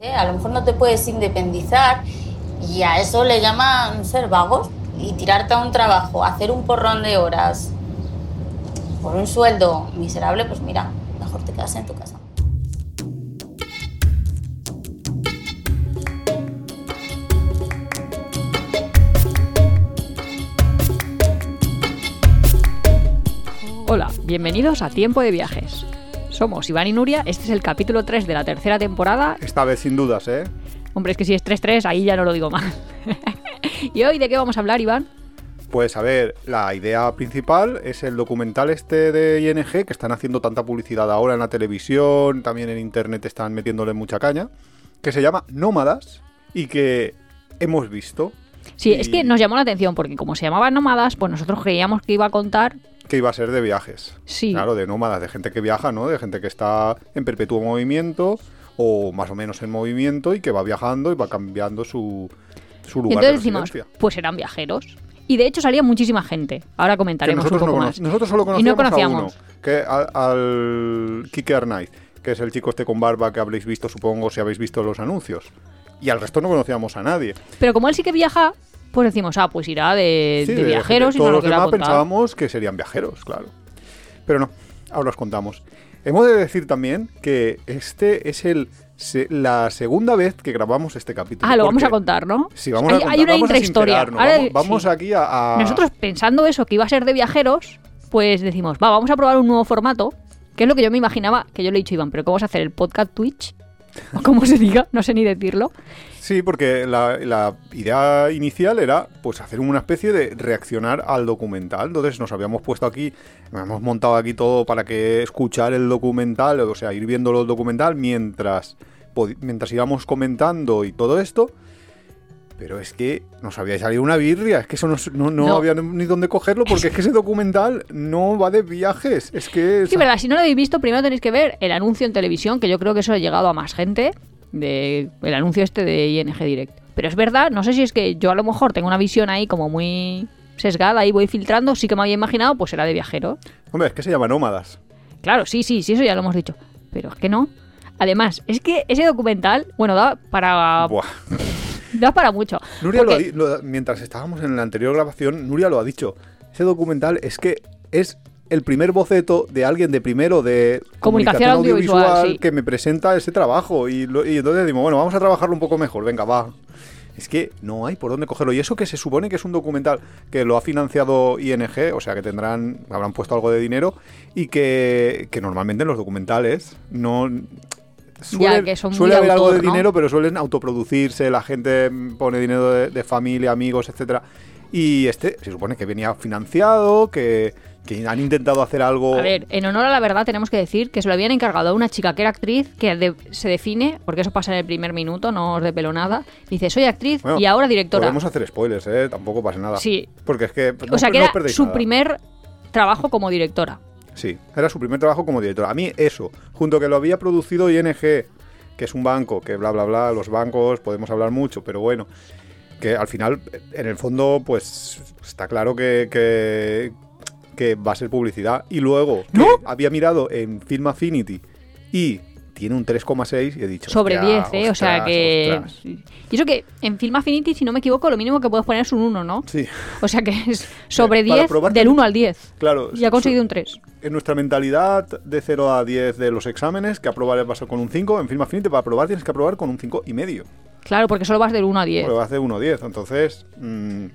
Eh, A lo mejor no te puedes independizar y a eso le llaman ser vagos y tirarte a un trabajo, hacer un porrón de horas por un sueldo miserable, pues mira, mejor te quedas en tu casa. Hola, bienvenidos a Tiempo de Viajes. Somos Iván y Nuria, este es el capítulo 3 de la tercera temporada. Esta vez sin dudas, ¿eh? Hombre, es que si es 3-3, ahí ya no lo digo mal. ¿Y hoy de qué vamos a hablar, Iván? Pues a ver, la idea principal es el documental este de ING, que están haciendo tanta publicidad ahora en la televisión, también en internet están metiéndole mucha caña, que se llama Nómadas y que hemos visto Sí, Y- es que nos llamó la atención porque como se llamaban nómadas, pues nosotros creíamos que iba a contar... que iba a ser de viajes. Sí. Claro, de nómadas, de gente que viaja, ¿no? De gente que está en perpetuo movimiento o más o menos en movimiento y que va viajando y va cambiando su, su Y lugar entonces de decimos, pues eran viajeros. Y de hecho salía muchísima gente. Ahora comentaremos nosotros, un poco más. nosotros solo Y conocíamos, no conocíamos. a uno, que al, al Kike Arnaiz, que es el chico este con barba que habréis visto, supongo, si habéis visto los anuncios. Y al resto no conocíamos a nadie. Pero como él sí que viaja, pues decimos, ah, pues irá de, Sí, de de viajeros gente- y no Todos lo los quiera demás pensábamos que serían viajeros, claro. Pero no, ahora os contamos. Hemos de decir también que este es el se- la segunda vez que grabamos este capítulo. Ah, lo vamos a contar, ¿no? Sí, vamos hay, a contar, hay una vamos intrahistoria. Ahora, Vamos, vamos sí. aquí a, a- Nosotros pensando eso, que iba a ser de viajeros, pues decimos, va, vamos a probar un nuevo formato, que es lo que yo me imaginaba, que yo le he dicho a Iván, pero ¿cómo vas a hacer el podcast Twitch? O como se diga, no sé ni decirlo. Sí, porque la, idea inicial era pues hacer una especie de reaccionar al documental. Entonces nos habíamos puesto aquí, hemos montado aquí todo para que escuchar el documental, o sea, ir viendo el documental mientras, mientras íbamos comentando y todo esto. Pero es que nos había salido una birria, es que eso no, no, no No. había ni dónde cogerlo, porque es que ese documental no va de viajes. Es que... Sí, verdad, si no lo habéis visto, primero tenéis que ver el anuncio en televisión, que yo creo que eso ha llegado a más gente, de el anuncio este de ING Direct. Pero es verdad, no sé si es que yo a lo mejor tengo una visión ahí como muy sesgada y voy filtrando, sí que me había imaginado, pues era de viajero. Hombre, es que se llama Nómadas. Claro, sí, sí, sí, eso ya lo hemos dicho. Pero es que no. Además, es que ese documental, bueno, da para, Buah. da para mucho. Nuria lo ha lo- mientras estábamos en la anterior grabación, Nuria lo ha dicho. Ese documental es que es el primer boceto de alguien de primero de Comunicación audiovisual, sí. que me presenta ese trabajo. Y, lo- y entonces digo, bueno, vamos a trabajarlo un poco mejor, venga, va. Es que no hay por dónde cogerlo. Y eso que se supone que es un documental que lo ha financiado ING, o sea que tendrán, habrán puesto algo de dinero, y que, que normalmente en los documentales no. Suelen- que son muy suele haber algo de ¿no? dinero, pero suelen autoproducirse, la gente pone dinero de, de familia, amigos, etcétera. Y este se supone que venía financiado, que, que han intentado hacer algo. A ver, en honor a la verdad tenemos que decir que se lo habían encargado a una chica que era actriz, que de- se define, porque eso pasa en el primer minuto, no os pelo nada. Dice, soy actriz Bueno, y ahora directora. Podemos hacer spoilers, ¿eh? Tampoco pasa nada. Sí. Porque es que. no- o sea, que no era su nada. primer trabajo como directora. Sí, era su primer trabajo como director. A mí eso, junto que lo había producido ING, que es un banco, que bla, bla, bla, los bancos, podemos hablar mucho, pero bueno, que al final, en el fondo, pues está claro que, que, que va a ser publicidad. Y luego, ¿No? había mirado en Film Affinity y tiene un 3,6 y he dicho... Sobre "Hostia, 10, ¿eh? o sea que... ostras". Y eso que en Film Affinity, si no me equivoco, lo mínimo que puedes poner es un 1, ¿no? Sí, O sea que es sobre Para 10, probar del también- 1 al 10. claro. Y ha conseguido un 3. En nuestra mentalidad de 0 a 10 de los exámenes, que aprobar vas con un 5, en Film Affinity para aprobar tienes que aprobar con un 5 y medio. Claro, porque solo vas del 1 a 10. Porque va a hacer 1.10, entonces... mm,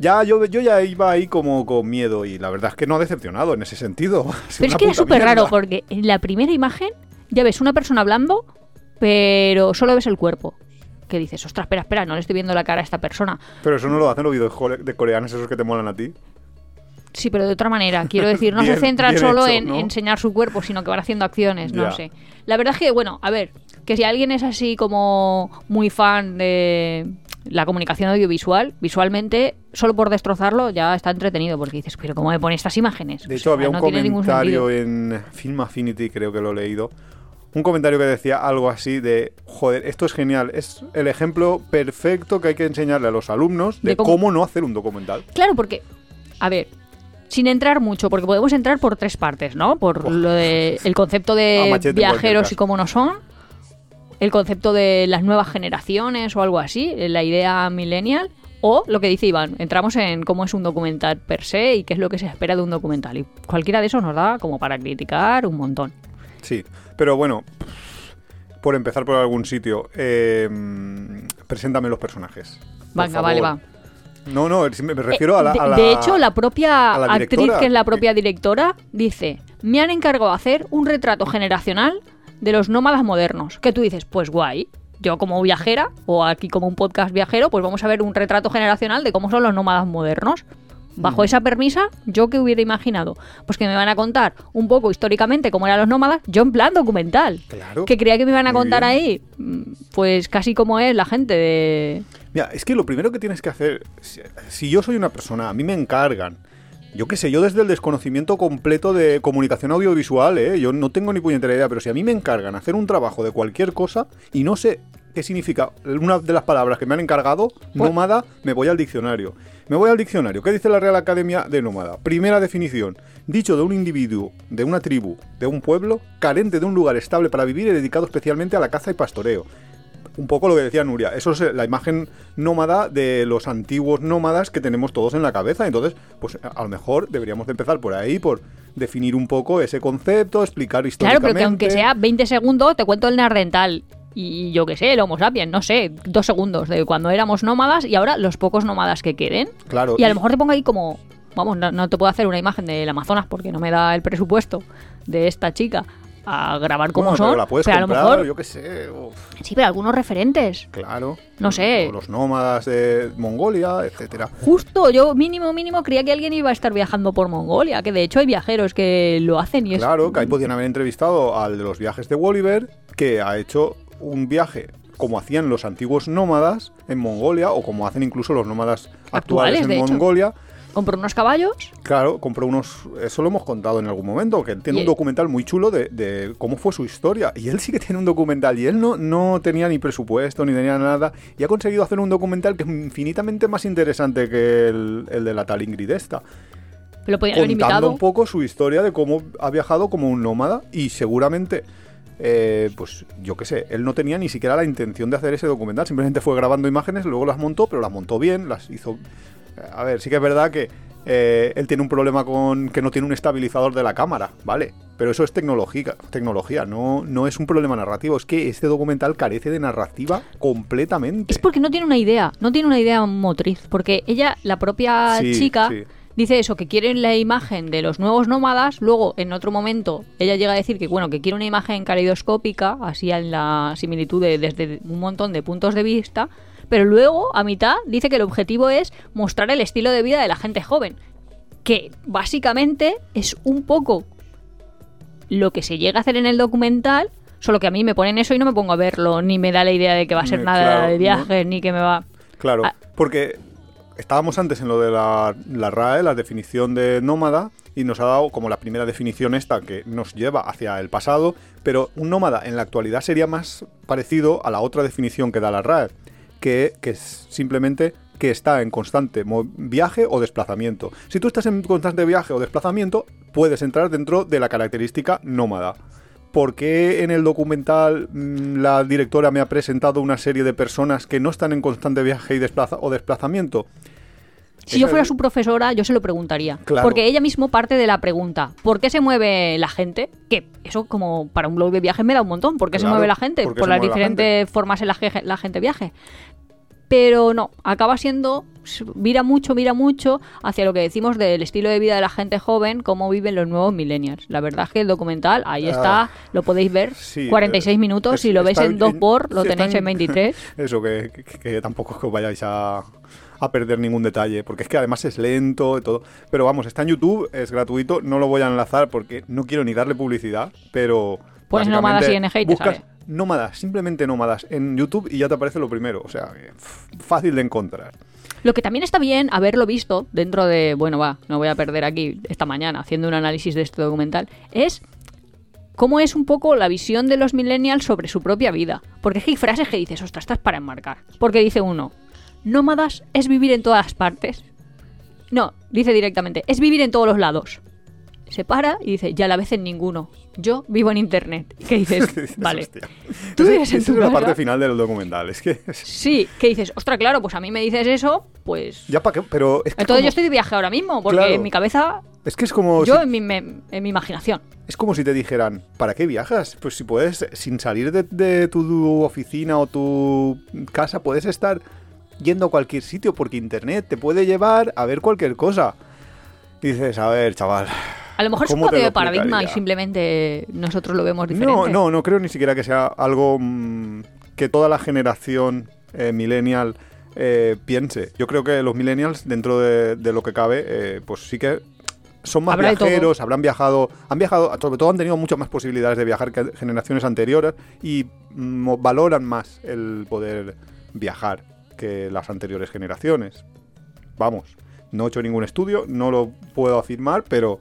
ya yo, yo ya iba ahí como con miedo y la verdad es que no ha decepcionado en ese sentido. Pero es que era súper raro porque en la primera imagen ya ves una persona hablando, pero solo ves el cuerpo. Que dices, ostras, espera, espera, no le estoy viendo la cara a esta persona. Pero eso no lo hacen los videos de coreanos esos que te molan a ti. Sí, pero de otra manera. Quiero decir, no Bien- se centran solo hecho, en ¿no? enseñar su cuerpo, sino que van haciendo acciones, no sé. La verdad es que, bueno, a ver, que si alguien es así como muy fan de la comunicación audiovisual, visualmente, solo por destrozarlo ya está entretenido, porque dices, pero ¿cómo me pone estas imágenes? De O hecho, sea, había un no comentario en Film Affinity, creo que lo he leído. Un comentario que decía algo así de, joder, esto es genial, es el ejemplo perfecto que hay que enseñarle a los alumnos de, De cómo- cómo no hacer un documental. Claro, porque, a ver, sin entrar mucho, porque podemos entrar por tres partes, ¿no? Por lo de el concepto de viajeros y cómo no son. el concepto de las nuevas generaciones o algo así, la idea millennial. O lo que dice Iván, entramos en cómo es un documental per se y qué es lo que se espera de un documental. Y cualquiera de esos nos da como para criticar un montón. Sí, pero bueno, por empezar por algún sitio, eh, preséntame los personajes. Venga, vale, va. No, no, me refiero a la, Eh, de, a la- de hecho, la propia la actriz, que es la propia directora, dice: Me han encargado de hacer un retrato generacional de los nómadas modernos. Que tú dices, pues guay. Yo, como viajera, o aquí como un podcast viajero, pues vamos a ver un retrato generacional de cómo son los nómadas modernos. Bajo Mm. esa premisa, ¿yo qué hubiera imaginado? Pues que me van a contar un poco históricamente cómo eran los nómadas, yo en plan documental. Claro. Que creía que me iban a contar ahí, mm, pues casi como es la gente de... Mira, es que lo primero que tienes que hacer, si, si yo soy una persona, a mí me encargan, yo qué sé, yo desde el desconocimiento completo de comunicación audiovisual, ¿eh? yo no tengo ni puñetera idea, pero si a mí me encargan hacer un trabajo de cualquier cosa y no sé qué significa una de las palabras que me han encargado, Pues- nómada, me voy al diccionario. Me voy al diccionario. ¿Qué dice la Real Academia de Nómada? Primera definición. Dicho de un individuo, de una tribu, de un pueblo, carente de un lugar estable para vivir y dedicado especialmente a la caza y pastoreo un poco lo que decía Nuria. Eso es eh, la imagen nómada de los antiguos nómadas que tenemos todos en la cabeza. Entonces, pues a lo mejor deberíamos de empezar por ahí, por definir un poco ese concepto, explicar Claro, históricamente. pero que aunque sea 20 segundos, te cuento el neandertal. Y yo qué sé, el Homo sapiens, no sé, dos segundos de cuando éramos nómadas y ahora los pocos nómadas que queden. Claro. Y a lo mejor te pongo ahí como, vamos, no, no te puedo hacer una imagen del Amazonas porque no me da el presupuesto de esta chica a grabar como Bueno, son. pero la puedes pero a lo comprar, mejor, yo qué sé. uf, sí, pero algunos referentes. claro. No sé. O Los nómadas de Mongolia, etcétera. Justo, yo mínimo, mínimo creía que alguien iba a estar viajando por Mongolia, que de hecho hay viajeros que lo hacen y es... Claro, que ahí podían haber entrevistado al de los viajes de Wolliver, que ha hecho un viaje como hacían los antiguos nómadas en Mongolia, o como hacen incluso los nómadas actuales, en hecho. Mongolia. Compró unos caballos Claro, compró unos. Eso lo hemos contado en algún momento, que él tiene Y- un documental muy chulo de, de cómo fue su historia. Y él sí que tiene un documental. Y él no, no tenía ni presupuesto ni tenía nada. Y ha conseguido hacer un documental que es infinitamente más interesante que el, el de la tal Ingrid esta. Lo podían haber Contando invitado. un poco su historia de cómo ha viajado como un nómada. Y seguramente. Eh, pues yo qué sé, él no tenía ni siquiera la intención de hacer ese documental, simplemente fue grabando imágenes, luego las montó, pero las montó bien, las hizo a ver, sí que es verdad que eh, él tiene un problema con que no tiene un estabilizador de la cámara, ¿vale? Pero eso es tecnología, tecnología no, no es un problema narrativo. Es que este documental carece de narrativa completamente. Es porque no tiene una idea, no tiene una idea motriz. Porque ella, la propia Sí, chica, sí. Dice eso, que quiere la imagen de los nuevos nómadas. Luego, en otro momento, ella llega a decir que, bueno, que quiere una imagen caleidoscópica, así en la similitud de, desde un montón de puntos de vista. Pero luego, a mitad, dice que el objetivo es mostrar el estilo de vida de la gente joven. Que básicamente es un poco lo que se llega a hacer en el documental, solo que a mí me ponen eso y no me pongo a verlo, ni me da la idea de que va a ser Mm, nada claro, de ¿no? viajes, ni que me va... Claro, porque estábamos antes en lo de la, RAE, la definición de nómada, y nos ha dado como la primera definición esta que nos lleva hacia el pasado, pero un nómada en la actualidad sería más parecido a la otra definición que da la RAE, que, es simplemente que está en constante viaje o desplazamiento. Si tú estás en constante viaje o desplazamiento, puedes entrar dentro de la característica nómada. ¿Por qué en el documental mm, la directora me ha presentado una serie de personas que no están en constante viaje y desplaza o desplazamiento? Si yo fuera su profesora, yo se lo preguntaría. Claro. Porque ella mismo parte de la pregunta, ¿por qué se mueve la gente? Que eso como para un blog de viajes me da un montón. ¿Por qué se mueve la gente? ¿por las mueve la diferentes formas en las que la gente viaje. Pero no, acaba siendo, mira mucho, mira mucho hacia lo que decimos del estilo de vida de la gente joven, cómo viven los nuevos millennials. La verdad es que el documental, ahí Ah, está, lo podéis ver, sí, 46 eh, minutos, es- si lo veis en 2 por, lo sí, tenéis en 23. Eso, que, que- que tampoco es que os vayáis a, a perder ningún detalle, porque es que además es lento y todo. Pero vamos, está en YouTube, es gratuito, no lo voy a enlazar porque no quiero ni darle publicidad, pero... Pones básicamente nómadas ING y te buscas sale. nómadas, simplemente nómadas en YouTube y ya te aparece lo primero, o sea, f- fácil de encontrar. Lo que también está bien haberlo visto dentro de, bueno, va, no voy a perder aquí esta mañana haciendo un análisis de este documental, es cómo es un poco la visión de los millennials sobre su propia vida. Porque es que hay frases que dices, ostras, estás para enmarcar. Porque dice uno, nómadas es vivir en todas partes. No, dice directamente, es vivir en todos los lados. se para y dice, ya la vez en ninguno. Yo vivo en internet. ¿Qué dices? Vale. "Hostia". Tú vives en tu es la parte final del documental. Es que. Sí, que dices, ostras, claro, pues a mí me dices eso, pues... Ya para qué. Pero es que. Entonces como- yo estoy de viaje ahora mismo, porque Claro. en mi cabeza, Es que es como. yo si- en mi, me- en mi imaginación. Es como si te dijeran, ¿para qué viajas? Pues si puedes, sin salir de, de tu oficina o tu casa, puedes estar yendo a cualquier sitio porque internet te puede llevar a ver cualquier cosa. Dices, a ver, chaval. A lo mejor es un ¿cómo te cambio de paradigma y simplemente nosotros lo vemos diferente. No, no, no creo ni siquiera que sea algo mm, que toda la generación eh, millennial eh, piense. Yo creo que los millennials, dentro de, de lo que cabe, eh, pues sí que son más Habrá viajeros, habrán viajado, han viajado, sobre todo han tenido muchas más posibilidades de viajar que generaciones anteriores y mm, valoran más el poder viajar que las anteriores generaciones. Vamos, no he hecho ningún estudio, no lo puedo afirmar, pero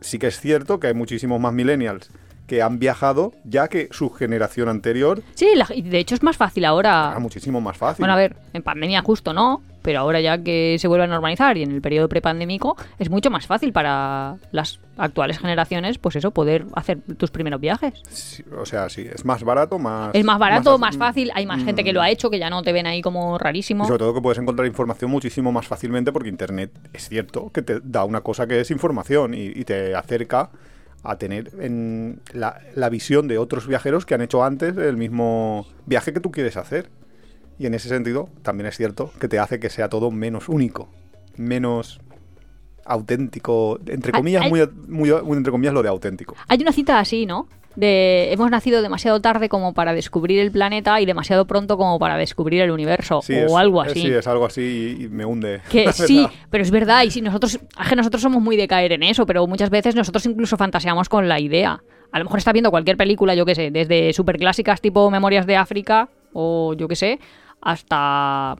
sí que es cierto que hay muchísimos más millennials que han viajado ya que su generación anterior Sí, la- de hecho es más fácil ahora. muchísimo más fácil. Bueno, a ver, en pandemia justo no, pero ahora ya que se vuelve a normalizar y en el periodo prepandémico es mucho más fácil para las actuales generaciones, pues eso, poder hacer tus primeros viajes. Sí, o sea, sí, es más barato, más... Es más barato, más, mm, fácil, hay más gente que lo ha hecho, que ya no te ven ahí como rarísimo. Y sobre todo que puedes encontrar información muchísimo más fácilmente porque Internet es cierto que te da una cosa que es información y, y te acerca a tener en la, la visión de otros viajeros que han hecho antes el mismo viaje que tú quieres hacer. Y en ese sentido también es cierto que te hace que sea todo menos único, menos auténtico, entre comillas, muy, muy entre comillas lo de auténtico. Hay una cita así, ¿no? De hemos nacido demasiado tarde como para descubrir el planeta y demasiado pronto como para descubrir el universo Sí, o es- algo así. Sí, es algo así y, y me hunde. Que sí, pero es verdad, y si nosotros, que nosotros somos muy de caer en eso, pero muchas veces nosotros incluso fantaseamos con la idea. A lo mejor estás viendo cualquier película, yo qué sé, desde superclásicas tipo Memorias de África o yo qué sé, hasta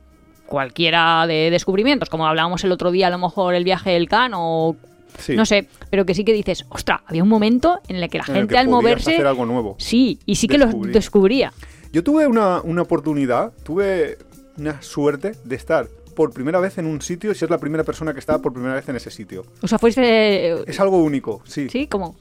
cualquiera de descubrimientos, como hablábamos el otro día, a lo mejor el viaje del Can o Sí. no sé, pero que sí que dices, ostra, había un momento en el que la En gente que al moverse, hacer algo nuevo. sí, y sí que lo descubría. Yo tuve una, una oportunidad, tuve una suerte de estar por primera vez en un sitio y ser la primera persona que estaba por primera vez en ese sitio. O sea, fuiste, Es algo único, sí. sí, como,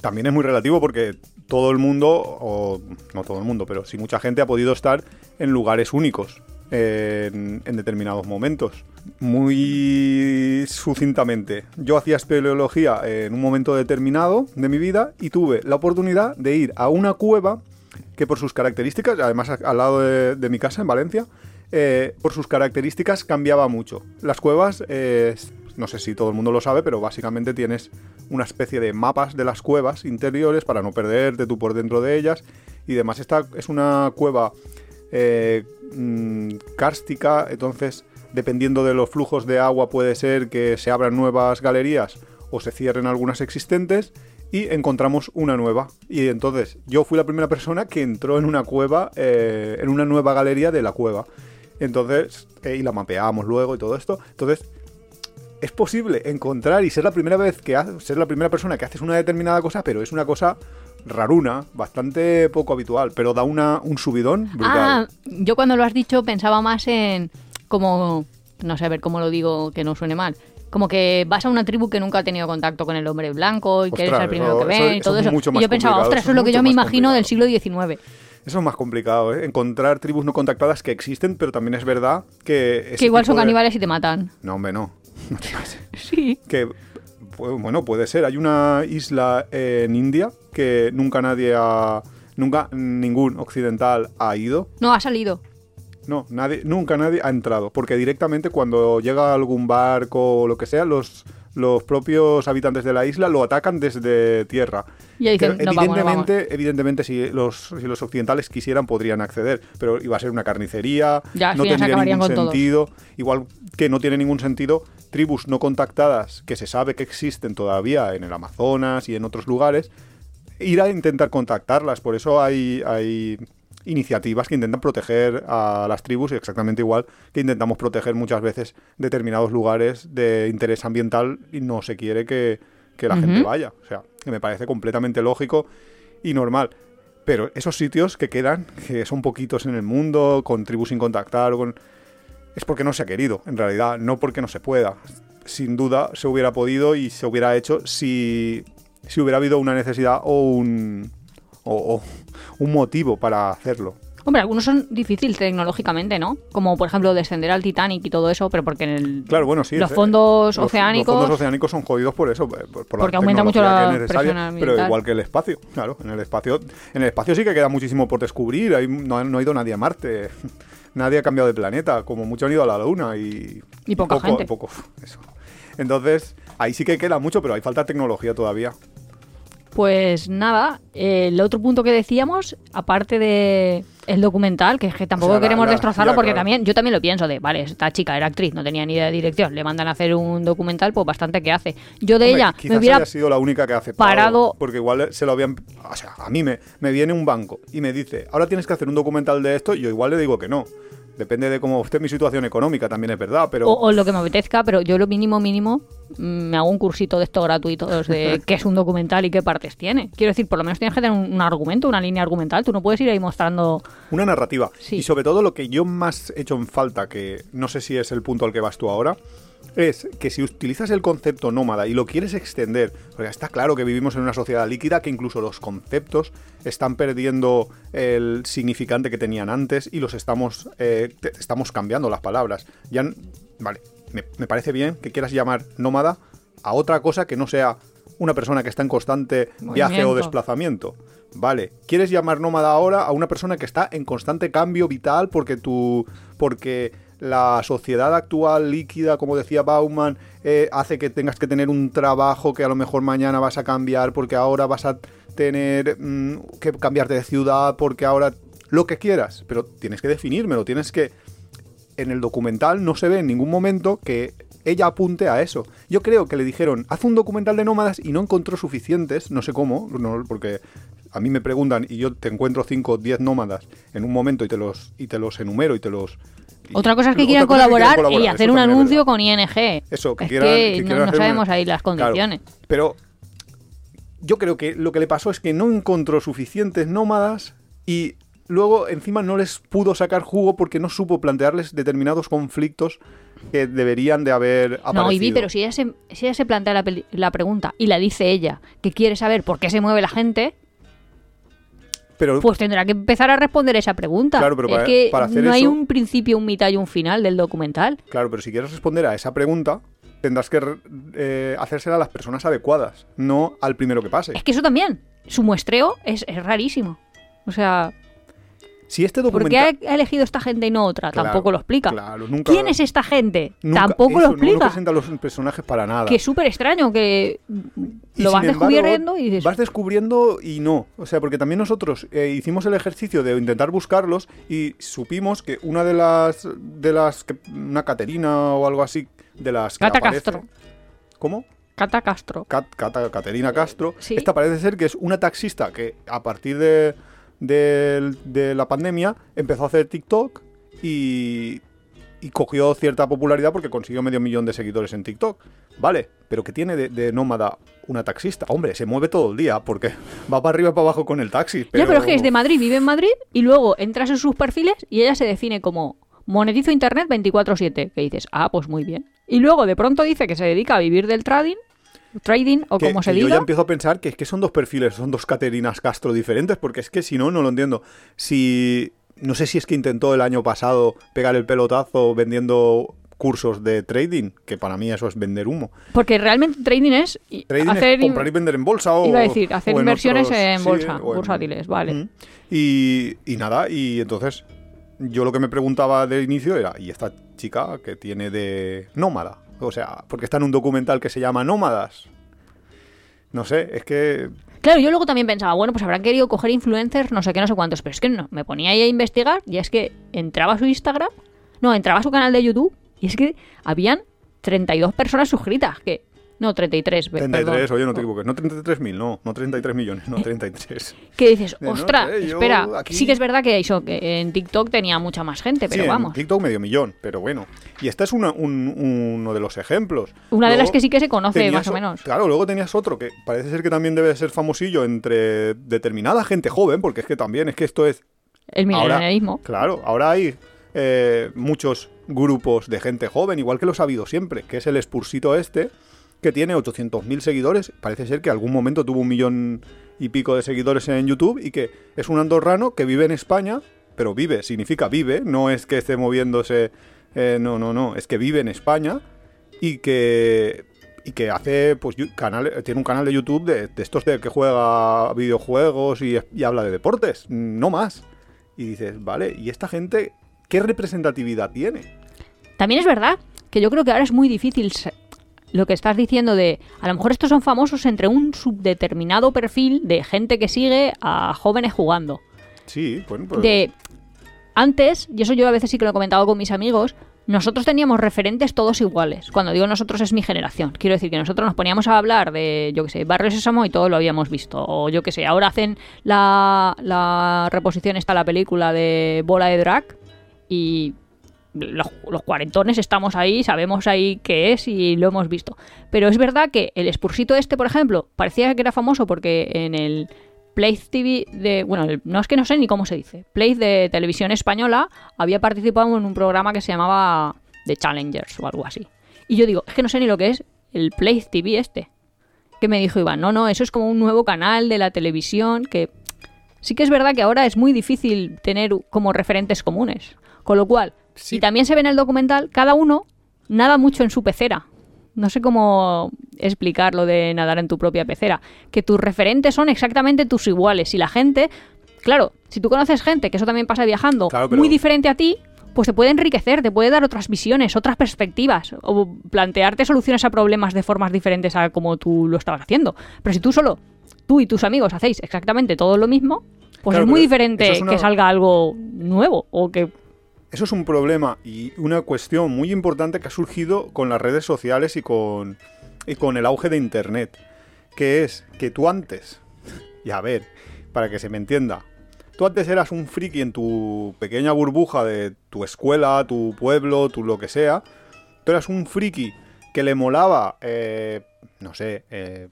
También es muy relativo porque todo el mundo, o no todo el mundo, pero sí mucha gente ha podido estar en lugares únicos en, en determinados momentos. Muy sucintamente, yo hacía espeleología en un momento determinado de mi vida y tuve la oportunidad de ir a una cueva que por sus características, además al lado de, mi casa en Valencia, eh, por sus características cambiaba mucho. Las cuevas, eh, no sé si todo el mundo lo sabe, pero básicamente tienes una especie de mapas de las cuevas interiores para no perderte tú por dentro de ellas y demás. Esta es una cueva eh, mm, kárstica, entonces dependiendo de los flujos de agua puede ser que se abran nuevas galerías o se cierren algunas existentes y encontramos una nueva. Y entonces yo fui la primera persona que entró en una cueva, eh, en una nueva galería de la cueva. Entonces, eh, y la mapeamos luego y todo esto. Entonces, es posible encontrar y ser la primera vez que ha- ser la primera persona que haces una determinada cosa, pero es una cosa raruna, bastante poco habitual, pero da una, un subidón brutal. Ah, yo cuando lo has dicho pensaba más en como, no sé, a ver cómo lo digo que no suene mal. Como que vas a una tribu que nunca ha tenido contacto con el hombre blanco y que eres el primero eso- que ve eso- y todo es eso. Y yo pensaba, ostras, eso es lo que yo me imagino del siglo XIX. Eso es más complicado, ¿eh? Encontrar tribus no contactadas que existen, pero también es verdad que... Que igual son de- caníbales y te matan. No, hombre, no. No te pases. Sí. que bueno puede ser hay una isla en India que nunca nadie ha nunca ningún occidental ha ido No, ha salido. No nadie nunca nadie ha entrado porque directamente cuando llega algún barco o lo que sea los los propios habitantes de la isla lo atacan desde tierra. Y ahí dicen, Que "No, vamos, no evidentemente, evidentemente si los, si los occidentales quisieran podrían acceder, pero iba a ser una carnicería, Ya, no tendría ningún todos. sentido, igual que no tiene ningún sentido tribus no contactadas que se sabe que existen todavía en el Amazonas y en otros lugares, ir a intentar contactarlas. Por eso hay, hay iniciativas que intentan proteger a las tribus y exactamente igual que intentamos proteger muchas veces determinados lugares de interés ambiental y no se quiere que, que la gente vaya. O sea, que me parece completamente lógico y normal. Pero esos sitios que quedan, que son poquitos en el mundo, con tribus sin contactar, con... es porque no se ha querido, en realidad, no porque no se pueda. sin duda se hubiera podido y se hubiera hecho si, si hubiera habido una necesidad o un, o un motivo para hacerlo. Hombre, algunos son difíciles tecnológicamente, ¿no? Como por ejemplo descender al Titanic y todo eso, pero porque en el, Claro, bueno, sí. los eh, fondos los- oceánicos... Los fondos oceánicos son jodidos por eso, por, por la Porque aumenta mucho la que es necesaria, Pero igual que el espacio, claro. En el espacio, en el espacio sí que queda muchísimo por descubrir. Hay, no, ha- no ha ido nadie a Marte. Nadie ha cambiado de planeta. Como mucho han ido a la Luna y. Y poca poco, gente. poco, eso. Entonces, ahí sí que queda mucho, pero hay falta de tecnología todavía. Pues nada, eh, el otro punto que decíamos, aparte de el documental, que es que tampoco O sea, la- queremos la- destrozarlo ya, porque claro. también, yo también lo pienso de, vale, esta chica era actriz, no tenía ni idea de dirección, le mandan a hacer un documental, pues bastante que hace. Yo de Hombre, ella quizás me hubiera haya sido la única que ha aceptado. parado- Porque igual se lo habían. O sea, a mí me, me viene un banco y me dice, ahora tienes que hacer un documental de esto, y yo igual le digo que no. Depende de cómo esté mi situación económica, también es verdad, pero. O, o lo que me apetezca, pero yo lo mínimo mínimo mm, me hago un cursito de esto gratuitos de qué es un documental y qué partes tiene. Quiero decir, por lo menos tienes que tener un, un argumento, una línea argumental. Tú no puedes ir ahí mostrando... Una narrativa. Sí. Y sobre todo lo que yo más he hecho en falta, que no sé si es el punto al que vas tú ahora, es que si utilizas el concepto nómada y lo quieres extender, porque está claro que vivimos en una sociedad líquida, que incluso los conceptos están perdiendo el significante que tenían antes y los estamos, eh, te- estamos cambiando las palabras. Ya, vale, me, me parece bien que quieras llamar nómada a otra cosa que no sea una persona que está en constante viaje o desplazamiento. Vale, ¿quieres llamar nómada ahora a una persona que está en constante cambio vital porque tú porque la sociedad actual líquida, como decía Bauman, eh, hace que tengas que tener un trabajo que a lo mejor mañana vas a cambiar porque ahora vas a tener mm, que cambiarte de ciudad porque ahora lo que quieras, pero tienes que definírmelo, tienes que en el documental no se ve en ningún momento que ella apunte a eso. Yo creo que le dijeron, haz un documental de nómadas y no encontró suficientes, no sé cómo, porque a mí me preguntan y yo te encuentro 5 o 10 nómadas en un momento y te los, y te los enumero y te los... y- Otra cosa es que quieran que colaborar, y hacer un anuncio con ING. Eso, que es quieran- que que no, quieran no sabemos una- ahí las Claro, condiciones. pero yo creo que lo que le pasó es que no encontró suficientes nómadas y luego encima no les pudo sacar jugo porque no supo plantearles determinados conflictos que deberían de haber aparecido. No, Ivy, pero si ella se, si ella se plantea la, la pregunta y la dice ella, que quiere saber por qué se mueve la gente, Pero- pues tendrá que empezar a responder esa pregunta. Claro, pero es para- que para hacer no hay un principio, un mitad y un final del documental. Claro, pero si quieres responder a esa pregunta, tendrás que eh, hacérsela a las personas adecuadas, no al primero que pase. Es que eso también, su muestreo es, es rarísimo. O sea, Si este ¿por qué ha elegido esta gente y no otra? Claro, Tampoco lo explica. claro, nunca- ¿Quién es esta gente? Nunca- Tampoco eso, lo no- No, explica. presenta a los personajes para nada. que es súper extraño, que Y lo vas embargo, descubriendo y dices... Vas descubriendo y no. O sea, porque también nosotros eh, hicimos el ejercicio de intentar buscarlos y supimos que una de las. de las. que- una Caterina o algo así. De las. que Cata aparece- Castro. ¿Cómo? Cata Castro. Cat- Cata- Caterina Castro. Sí. Esta parece ser que es una taxista que a partir de, del- de la pandemia empezó a hacer TikTok y, y cogió cierta popularidad porque consiguió medio millón de seguidores en TikTok. Vale, pero que tiene de, de nómada una taxista. Hombre, se mueve todo el día porque va para arriba y para abajo con el taxi. Ya, pero es que es de Madrid, vive en Madrid y luego entras en sus perfiles y ella se define como monetizo internet 24/7, que dices, ah, pues muy bien. Y luego de pronto dice que se dedica a vivir del trading, trading o que- como se que yo diga. ya empiezo a pensar que es que son dos perfiles, son dos Caterinas Castro diferentes, porque es que si no, no lo entiendo. Si. No sé si es que intentó el año pasado pegar el pelotazo vendiendo cursos de trading, que para mí eso es vender humo. Porque realmente trading es Trading hacer es comprar y vender en bolsa o. iba a decir, hacer en inversiones otros- en bolsa, en- bursátiles, vale. Y, y nada, y entonces yo lo que me preguntaba de inicio era, ¿y esta chica que tiene de nómada? O sea, porque está en un documental que se llama Nómadas. No sé, es que Claro, yo luego también pensaba, bueno, pues habrán querido coger influencers, no sé qué, no sé cuántos, pero es que no, me ponía ahí a investigar y es que entraba a su Instagram, no, entraba a su canal de YouTube y es que habían 32 personas suscritas, que no, 33, pe- 33, perdón. oye, no te equivoques. No 33.000, no. No 33 millones, no 33. Que dices, no ostras, sé, espera, aquí- sí que es verdad que, eso, que en TikTok tenía mucha más gente, pero sí, vamos. en TikTok medio millón, pero bueno. Y este es una- un- uno de los ejemplos. Una de las que sí que se conoce, tenías más o menos. Claro, luego tenías otro que parece ser que también debe ser famosillo entre determinada gente joven, porque es que también es que esto es El milenialismo. Claro, ahora hay eh, muchos grupos de gente joven, igual que los ha habido siempre, que es el Spursito este, que tiene 800.000 seguidores. Parece ser que algún momento tuvo un millón y pico de seguidores en YouTube y que es un andorrano que vive en España, pero vive, significa vive, no es que esté moviéndose, eh, no, no, no, es que vive en España y que y que hace pues canal, tiene un canal de YouTube de, estos de que juega videojuegos y, y, habla de deportes, no más. Y dices, vale, ¿y esta gente qué representatividad tiene? También es verdad que yo creo que ahora es muy difícil lo que estás diciendo de, a lo mejor estos son famosos entre un subdeterminado perfil de gente que sigue a jóvenes jugando. Sí, bueno, pues... De, antes, y eso yo a veces sí que lo he comentado con mis amigos, nosotros teníamos referentes todos iguales. Cuando digo nosotros es mi generación. Quiero decir que nosotros nos poníamos a hablar de, yo qué sé, Barrio Sésamo y todo lo habíamos visto. O yo qué sé, ahora hacen la, la reposición, está la película de Bola de Drag y los, cuarentones estamos ahí, sabemos ahí qué es y lo hemos visto. Pero es verdad que el Spursito este, por ejemplo, parecía que era famoso porque en el Play TV de. Bueno, no es que no sé ni cómo se dice. Play de televisión española había participado en un programa que se llamaba The Challengers o algo así. Y yo digo, es que no sé ni lo que es el Play TV este. Que me dijo Iván, no, no, eso es como un nuevo canal de la televisión que. Sí que es verdad que ahora es muy difícil tener como referentes comunes. Con lo cual, y también se ve en el documental, cada uno nada mucho en su pecera. No sé cómo explicar lo de nadar en tu propia pecera, que tus referentes son exactamente tus iguales. Y la gente, claro, si tú conoces gente, que eso también pasa viajando, muy diferente a ti, pues te puede enriquecer, te puede dar otras visiones, otras perspectivas, o plantearte soluciones a problemas de formas diferentes a como tú lo estabas haciendo. Pero si tú solo, tú y tus amigos hacéis exactamente todo lo mismo, pues es muy diferente que salga algo nuevo o que eso es un problema y una cuestión muy importante que ha surgido con las redes sociales y con, y con el auge de Internet, que es que tú antes, y a ver, para que se me entienda, tú antes eras un friki en tu pequeña burbuja de tu escuela, tu pueblo, tu lo que sea, tú eras un friki que le molaba, eh, no sé, eh,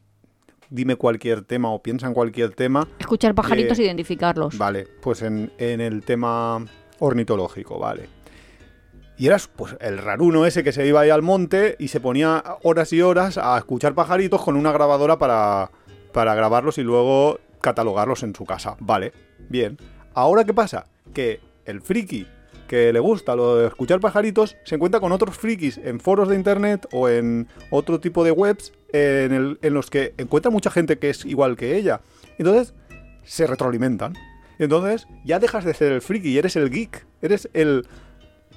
dime cualquier tema o piensa en cualquier tema. Escuchar pajaritos e identificarlos. Vale, pues en, en el tema ornitológico, vale. Y eras pues el raruno ese que se iba ahí al monte y se ponía horas y horas a escuchar pajaritos con una grabadora para, para grabarlos y luego catalogarlos en su casa. Vale, bien. Ahora qué pasa? Que el friki que le gusta lo de escuchar pajaritos se encuentra con otros frikis en foros de internet o en otro tipo de webs en, en los que encuentra mucha gente que es igual que ella. Entonces se retroalimentan. Entonces ya dejas de ser el friki y eres el geek. Eres el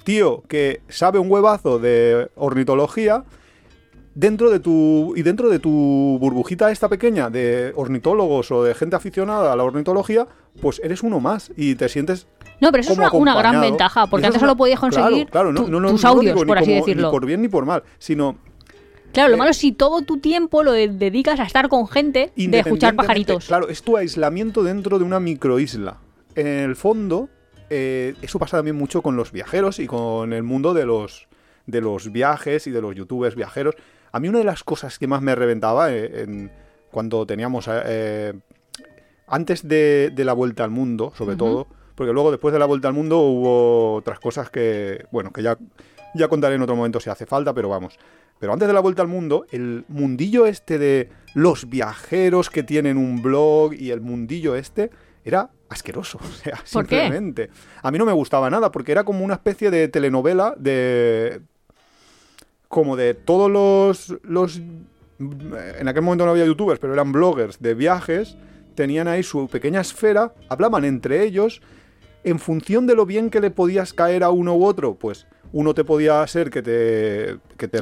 tío que sabe un huevazo de ornitología dentro de tu y dentro de tu burbujita esta pequeña de ornitólogos o de gente aficionada a la ornitología, pues eres uno más y te sientes no, pero eso es una, gran ventaja, porque antes solo podías conseguir tus audios, por así decirlo. Ni por bien ni por mal, sino Claro, lo malo es si todo tu tiempo lo dedicas a estar con gente de escuchar pajaritos. Claro, es tu aislamiento dentro de una microisla. En el fondo, eh, eso pasa también mucho con los viajeros y con el mundo de los, de los viajes y de los youtubers viajeros. A mí una de las cosas que más me reventaba eh, cuando teníamos... Eh, antes de, la vuelta al mundo, sobre todo, porque luego después de la vuelta al mundo hubo otras cosas que, bueno, que ya, ya contaré en otro momento si hace falta, pero vamos. Pero antes de la vuelta al mundo, el mundillo este de los viajeros que tienen un blog y el mundillo este era asqueroso, o sea, simplemente. A mí no me gustaba nada porque era como una especie de telenovela de como de todos los los en aquel momento no había youtubers, pero eran bloggers de viajes, tenían ahí su pequeña esfera, hablaban entre ellos en función de lo bien que le podías caer a uno u otro, pues uno te podía ser que te, que te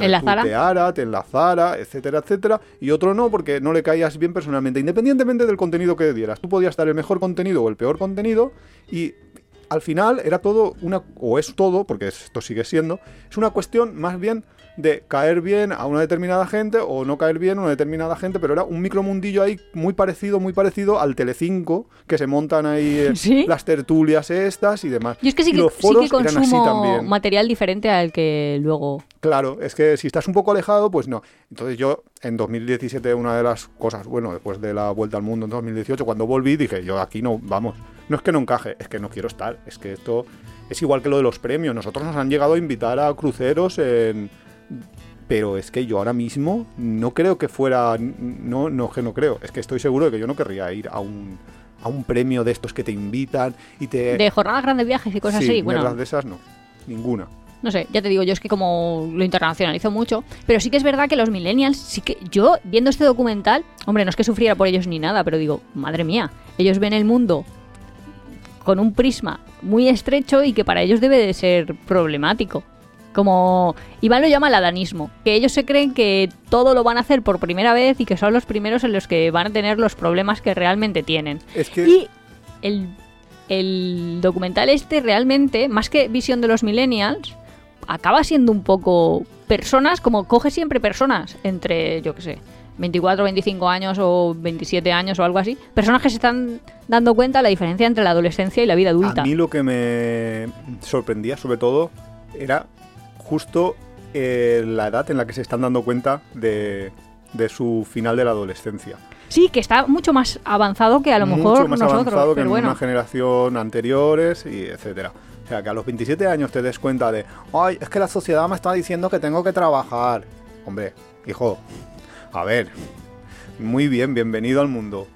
te enlazara, etcétera, etcétera, y otro no, porque no le caías bien personalmente, independientemente del contenido que dieras. Tú podías dar el mejor contenido o el peor contenido, y al final era todo una, o es todo, porque esto sigue siendo, es una cuestión más bien de caer bien a una determinada gente o no caer bien a una determinada gente, pero era un micromundillo ahí muy parecido, muy parecido al Telecinco, que se montan ahí eh, las tertulias estas y demás. Y es que sí que, los foros consumo material diferente al que luego... Claro, es que si estás un poco alejado, pues no. Entonces yo en 2017 una de las cosas, bueno, después de la vuelta al mundo en 2018, cuando volví dije, yo aquí no, vamos, no es que no encaje, es que no quiero estar, es que esto Es igual que lo de los premios. Nosotros nos han llegado a invitar a cruceros en... Pero es que yo ahora mismo no creo que fuera... No, no, que no creo. Es que estoy seguro de que yo no querría ir a un, a un premio de estos que te invitan y te... De jornadas grandes viajes y cosas Sí, así. Bueno, de esas no. Ninguna. no sé, ya te digo, yo es que como lo internacionalizo mucho, pero sí que es verdad que los millennials, sí que yo viendo este documental, hombre, no es que sufriera por ellos ni nada, pero digo, madre mía, ellos ven el mundo con un prisma muy estrecho y que para ellos debe de ser problemático. Como Iván lo llama el adanismo, que ellos se creen que todo lo van a hacer por primera vez y que son los primeros en los que van a tener los problemas que realmente tienen. Es que... Y el, el documental este realmente, más que visión de los millennials, acaba siendo un poco personas, como coge siempre personas entre, yo qué sé, 24, 25 años o 27 años o algo así. Personas que se están dando cuenta de la diferencia entre la adolescencia y la vida adulta. A mí lo que me sorprendía sobre todo era justo eh, la edad en la que se están dando cuenta de, de su final de la adolescencia. Sí, que está mucho más avanzado que a lo mejor Mucho más nosotros. avanzado que en bueno. una generación anteriores y etcétera. O sea, que a los 27 años te des cuenta de, ay, es que la sociedad me está diciendo que tengo que trabajar. Hombre, hijo, a ver, muy bien, bienvenido al mundo.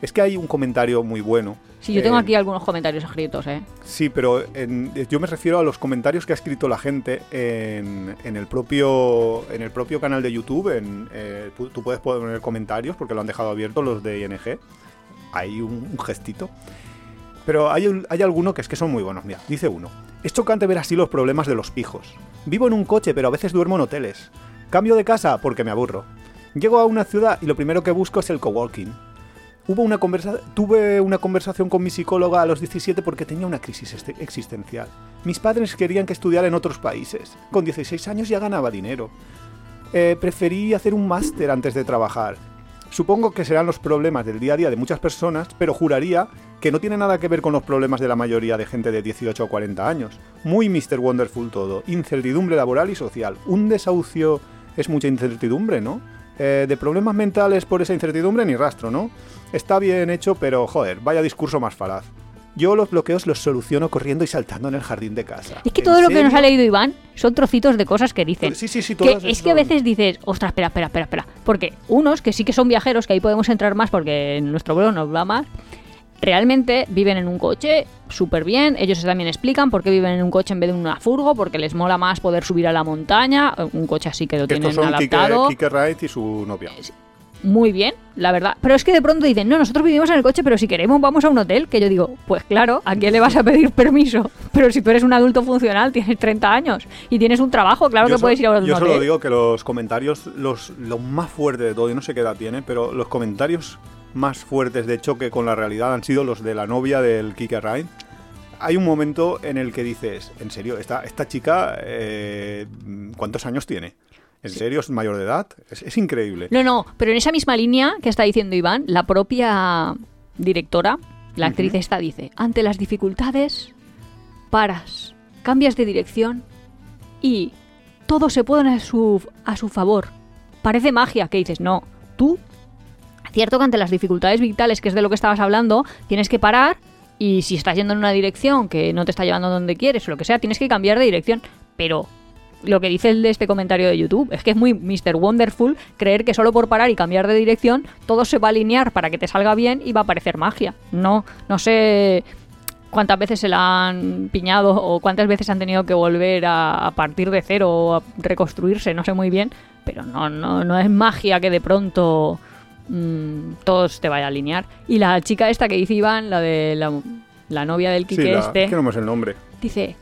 Es que hay un comentario muy bueno. Sí, yo tengo eh, aquí algunos comentarios escritos, ¿eh? Sí, pero en- yo me refiero a los comentarios que ha escrito la gente en, en el, propio, en el propio canal de YouTube. En, eh, tú puedes poner comentarios porque lo han dejado abierto los de ING. Hay un, un gestito. Pero hay, un- hay alguno que es que son muy buenos. Mira, dice uno. Es chocante ver así los problemas de los pijos. Vivo en un coche, pero a veces duermo en hoteles. Cambio de casa porque me aburro. Llego a una ciudad y lo primero que busco es el coworking. Tuve una conversación con mi psicóloga a los 17 porque tenía una crisis este- existencial. Mis padres querían que estudiara en otros países. Con 16 años ya ganaba dinero. Eh, preferí hacer un máster antes de trabajar. Supongo que serán los problemas del día a día de muchas personas, pero juraría que no tiene nada que ver con los problemas de la mayoría de gente de 18 o 40 años. Muy Mr. Wonderful todo. Incertidumbre laboral y social. Un desahucio es mucha incertidumbre, ¿no? Eh, de problemas mentales por esa incertidumbre ni rastro, ¿no? Está bien hecho, pero joder, vaya discurso más falaz. Yo los bloqueos los soluciono corriendo y saltando en el jardín de casa. Es que ¿En todo lo que nos ha leído Iván son trocitos de cosas que dicen. Sí, sí, sí, Que es que a veces dices, ostras, espera, espera, espera, espera. Porque unos que sí que son viajeros, que ahí podemos entrar más porque en nuestro blog nos va más, realmente viven en un coche súper bien. Ellos también explican por qué viven en un coche en vez de una furgo, porque les mola más poder subir a la montaña. Un coche así que lo Que tienen estos son adaptado. Kike Wright y su novia. Muy bien, la verdad. Pero es que de pronto dicen, no, nosotros vivimos en el coche, pero si queremos vamos a un hotel. Que yo digo, pues claro, ¿a quién le vas a pedir permiso? Pero si tú eres un adulto funcional, tienes 30 años y tienes un trabajo, claro yo que so- puedes ir a un Yo hotel. solo digo que los comentarios, los, lo más fuerte de todo, yo no sé qué edad tiene, pero los comentarios más fuertes de choque con la realidad han sido los de la novia del Kike Wright. Hay un momento en el que dices, en serio, esta, esta chica, eh, ¿cuántos años tiene? ¿En serio es mayor de edad? Es, es increíble. No, no, pero en esa misma línea que está diciendo Iván, la propia directora, la actriz esta dice, ante las dificultades, paras, cambias de dirección y todo se pone a su, a su favor. Parece magia que dices, no, tú, cierto que ante las dificultades vitales, que es de lo que estabas hablando, tienes que parar y si estás yendo en una dirección que no te está llevando donde quieres o lo que sea, tienes que cambiar de dirección. Pero lo que dice el de este comentario de YouTube es que es muy Mr. Wonderful creer que solo por parar y cambiar de dirección todo se va a alinear para que te salga bien y va a parecer magia. No, no sé cuántas veces se la han piñado o cuántas veces han tenido que volver a, partir de cero o a reconstruirse, no sé muy bien, pero no, no, no es magia que de pronto mm, todo te vaya a alinear. Y la chica esta que dice Iván, la de la, la novia del Sí, Quique la- este, es que no me sé el nombre. dice...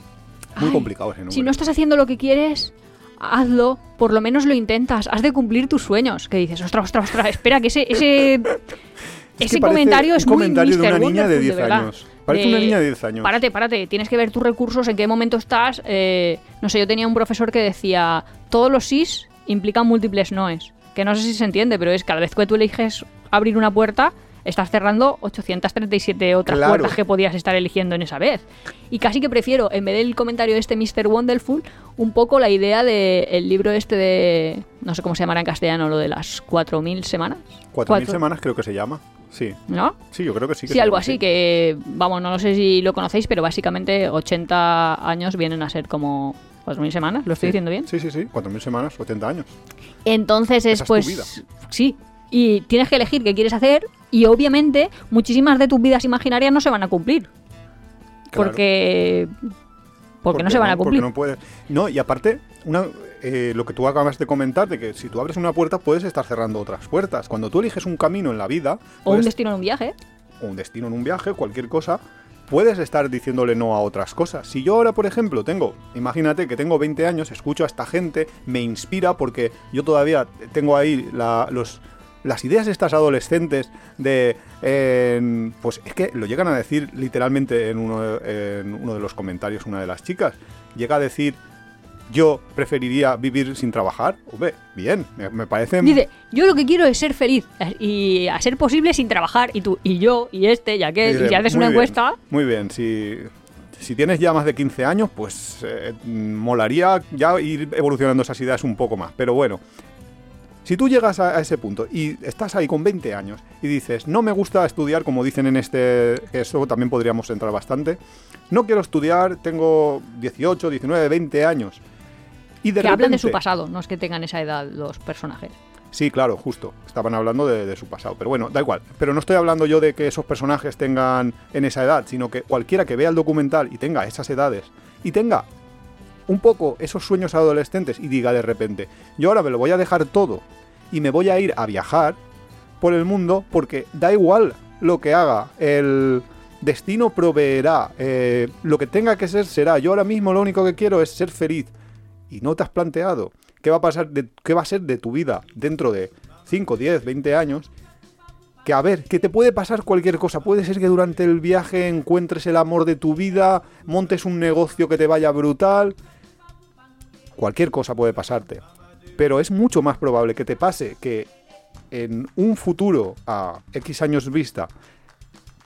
Muy "Ay, complicado ese nombre. si no estás haciendo lo que quieres, hazlo, por lo menos lo intentas, has de cumplir tus sueños. Que dices, ostras, ostras, ostras, espera, que ese, ese, Es que ese parece comentario es un comentario muy de una niña de Wonderful, 10 verdad. años. Parece De- una niña de 10 años. Párate, párate, tienes que ver tus recursos, en qué momento estás. eh, no sé, yo tenía un profesor que decía, todos los sís implican múltiples noes. Que no sé si se entiende, pero es cada vez que tú eliges abrir una puerta, estás cerrando 837 otras Claro. puertas que podías estar eligiendo en esa vez. Y casi que prefiero, en vez del comentario de este Mr. Wonderful, un poco la idea del libro este de. No sé cómo se llamará en castellano, lo de las 4.000 semanas. 4.000 Cuatro- semanas creo que se llama. Sí. ¿No? Sí, yo creo que sí. que Sí, algo así, que, vamos, no sé si lo conocéis, pero básicamente 80 años vienen a ser como 4.000 semanas, ¿lo estoy Sí. diciendo bien? Sí, sí, sí. 4.000 semanas, 80 años. Entonces es Esa es tu pues... vida. Sí, y tienes que elegir qué quieres hacer y obviamente muchísimas de tus vidas imaginarias no se van a cumplir. Claro. Porque... Porque ¿Por no se van a cumplir. Porque no puedes. No, y aparte, una, eh, lo que tú acabas de comentar, de que si tú abres una puerta puedes estar cerrando otras puertas. Cuando tú eliges un camino en la vida, O un destino en un viaje. o un destino en un viaje, cualquier cosa, puedes estar diciéndole no a otras cosas. Si yo ahora, por ejemplo, tengo, imagínate que tengo 20 años, escucho a esta gente, me inspira porque yo todavía tengo ahí las ideas estas adolescentes de... pues es que lo llegan a decir literalmente de- en uno de los comentarios una de las chicas. Llega a decir... Yo preferiría vivir sin trabajar. Hombre, bien, me, me parece... Dice, yo lo que quiero es ser feliz y a ser posible sin trabajar. Y tú, y yo, y este, y aquel. Y si haces una bien, encuesta, Muy bien, si, si tienes ya más de 15 años, pues eh, molaría ya ir evolucionando esas ideas un poco más. Pero bueno, si tú llegas a, a ese punto y estás ahí con 20 años y dices, no me gusta estudiar, como dicen en este, que eso también podríamos entrar bastante, no quiero estudiar, tengo 18, 19, 20 años. Y de que hablan de su pasado, no es que tengan esa edad los personajes. Sí, claro, justo. Estaban hablando de, de su pasado. Pero bueno, da igual. Pero no estoy hablando yo de que esos personajes tengan en esa edad, sino que cualquiera que vea el documental y tenga esas edades y tenga un poco esos sueños adolescentes y diga de repente, yo ahora me lo voy a dejar todo y me voy a ir a viajar por el mundo porque da igual lo que haga, el destino proveerá, eh, lo que tenga que ser será, yo ahora mismo lo único que quiero es ser feliz y no te has planteado qué va a pasar, de, qué va a ser de tu vida dentro de 5, 10, 20 años, que a ver, que te puede pasar cualquier cosa. Puede ser que durante el viaje encuentres el amor de tu vida, montes un negocio que te vaya brutal. Cualquier cosa puede pasarte. Pero es mucho más probable que te pase que en un futuro a X años vista,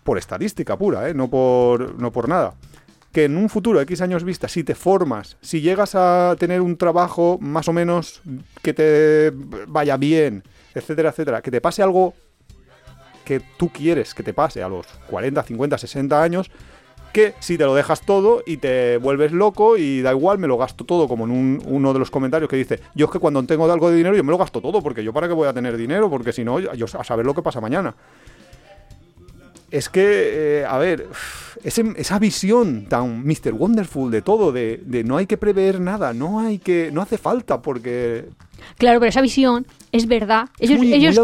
por estadística pura, ¿eh? no, por, no por nada, que en un futuro X años vista, si te formas, si llegas a tener un trabajo más o menos que te vaya bien, etcétera, etcétera, que te pase algo que tú quieres que te pase a los 40, 50, 60 años, que si te lo dejas todo y te vuelves loco y da igual, me lo gasto todo, como en un- uno de los comentarios que dice, yo es que cuando tengo algo de dinero yo me lo gasto todo, porque yo para qué voy a tener dinero, porque si no, yo a saber lo que pasa mañana. Es que, eh, a ver, esa visión tan Mr. Wonderful de todo, de, de no hay que prever nada, no hay que, no hace falta, porque Claro, pero esa visión es verdad. Ellos, muy- ellos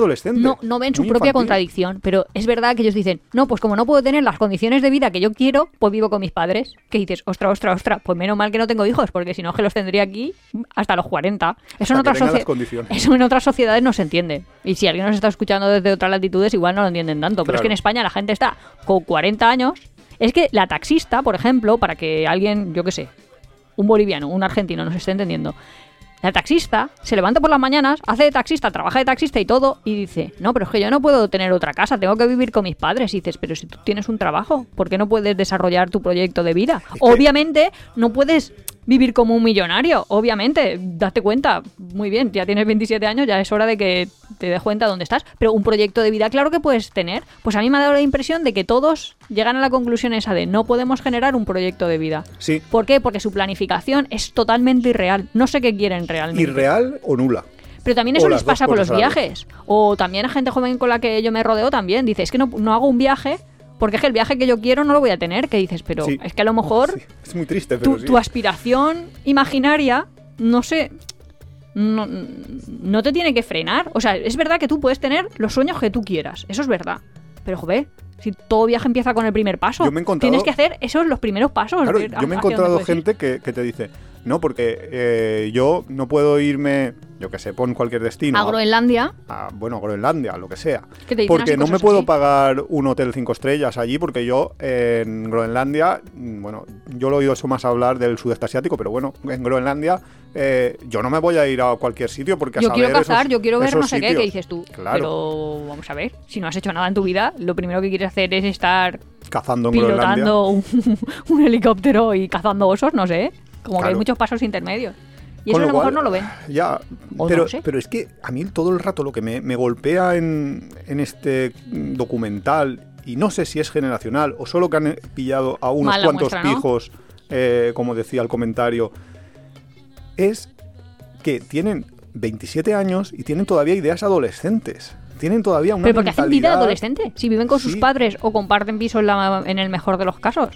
no, no ven su propia infantil. contradicción, pero es verdad que ellos dicen, no, pues como no puedo tener las condiciones de vida que yo quiero, pues vivo con mis padres. Que dices, ostra, ostra, ostra, pues menos mal que no tengo hijos, porque si no, que los tendría aquí hasta los 40. Eso, en otras, eso en otras sociedades no se entiende. Y si alguien nos está escuchando desde otras latitudes, igual no lo entienden tanto. Pero es que en. España la gente está con 40 años. Es que la taxista, por ejemplo, para que alguien, yo qué sé, un boliviano, un argentino nos esté entendiendo. La taxista se levanta por las mañanas, hace de taxista, trabaja de taxista y todo, y dice, no, pero es que yo no puedo tener otra casa, tengo que vivir con mis padres. Y dices, pero si tú tienes un trabajo, ¿por qué no puedes desarrollar tu proyecto de vida? que- Obviamente no puedes vivir como un millonario, obviamente, date cuenta, muy bien, ya tienes 27 años, ya es hora de que te des cuenta dónde estás, pero un proyecto de vida, claro que puedes tener. Pues a mí me ha dado la impresión de que todos llegan a la conclusión esa de no podemos generar un proyecto de vida. sí, ¿Por qué? Porque su planificación es totalmente irreal. No sé qué quieren realmente. irreal o nula. Pero también eso les pasa con los viajes. O también a gente joven con la que yo me rodeo también. Dice, es que no, no hago un viaje porque es que el viaje que yo quiero no lo voy a tener. Que dices, pero Sí. es que a lo mejor Sí, es muy triste, pero tu, sí. tu aspiración imaginaria, no sé, no, no te tiene que frenar. O sea, es verdad que tú puedes tener los sueños que tú quieras. Eso es verdad. Pero, joder, si todo viaje empieza con el primer paso, Yo me he encontrado- tienes que hacer esos los primeros pasos. Claro, yo me he encontrado gente que, que te dice, no, porque eh, yo no puedo irme yo que sé, pon cualquier destino. A Groenlandia. a- bueno, a Groenlandia, lo que sea. Que te dicen Porque no me puedo así. pagar un hotel cinco estrellas allí, porque yo en Groenlandia, mm, bueno, yo lo he oído eso más hablar del sudeste asiático, pero bueno, en Groenlandia eh, yo no me voy a ir a cualquier sitio porque a Yo quiero cazar, esos- yo quiero ver no sé qué, sitios. que dices tú. Claro, Pero vamos a ver, si no has hecho nada en tu vida, lo primero que quieres hacer es estar cazando en Groenlandia. pilotando un, un helicóptero y cazando osos, no sé. Como que hay muchos pasos intermedios. Y eso a lo mejor no lo ven. Ya, O pero, no sé. pero es que a mí todo el rato lo que me, me golpea en, en este documental, y no sé si es generacional o solo que han pillado a unos Mala cuantos muestra, ¿no? pijos, eh, como decía el comentario, es que tienen 27 años y tienen todavía ideas adolescentes. Tienen todavía una Pero porque hacen vida de adolescente. Si viven con sus padres o comparten piso en, la- en el mejor de los casos.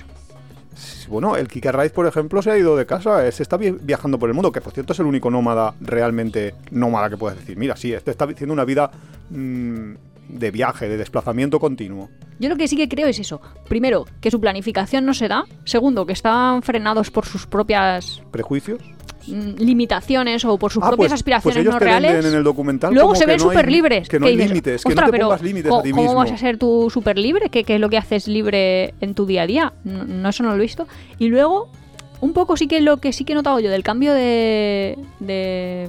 Bueno, el Kike Raiz, por ejemplo, se ha ido de casa, eh, se está vi- viajando por el mundo, que por cierto es el único nómada realmente nómada que puedes decir. Mira, sí, este está haciendo una vida mm, de viaje, de desplazamiento continuo. Yo lo que sí que creo es eso. Primero, que su planificación no se da. Segundo, que están frenados por sus propias ¿Prejuicios? Mm, limitaciones o por sus Ah, propias pues- aspiraciones pues ellos no te reales. en el documental Luego se ven no súper libres. que no hay límites, que no "Ostras, te pongas límites a ¿cómo- ti ¿Cómo mismo?". vas a ser tú súper libre? ¿Qué, qué es lo que haces libre en tu día a día? No, no, eso no lo he visto. Y luego, un poco sí que lo que sí que he notado yo del cambio de, de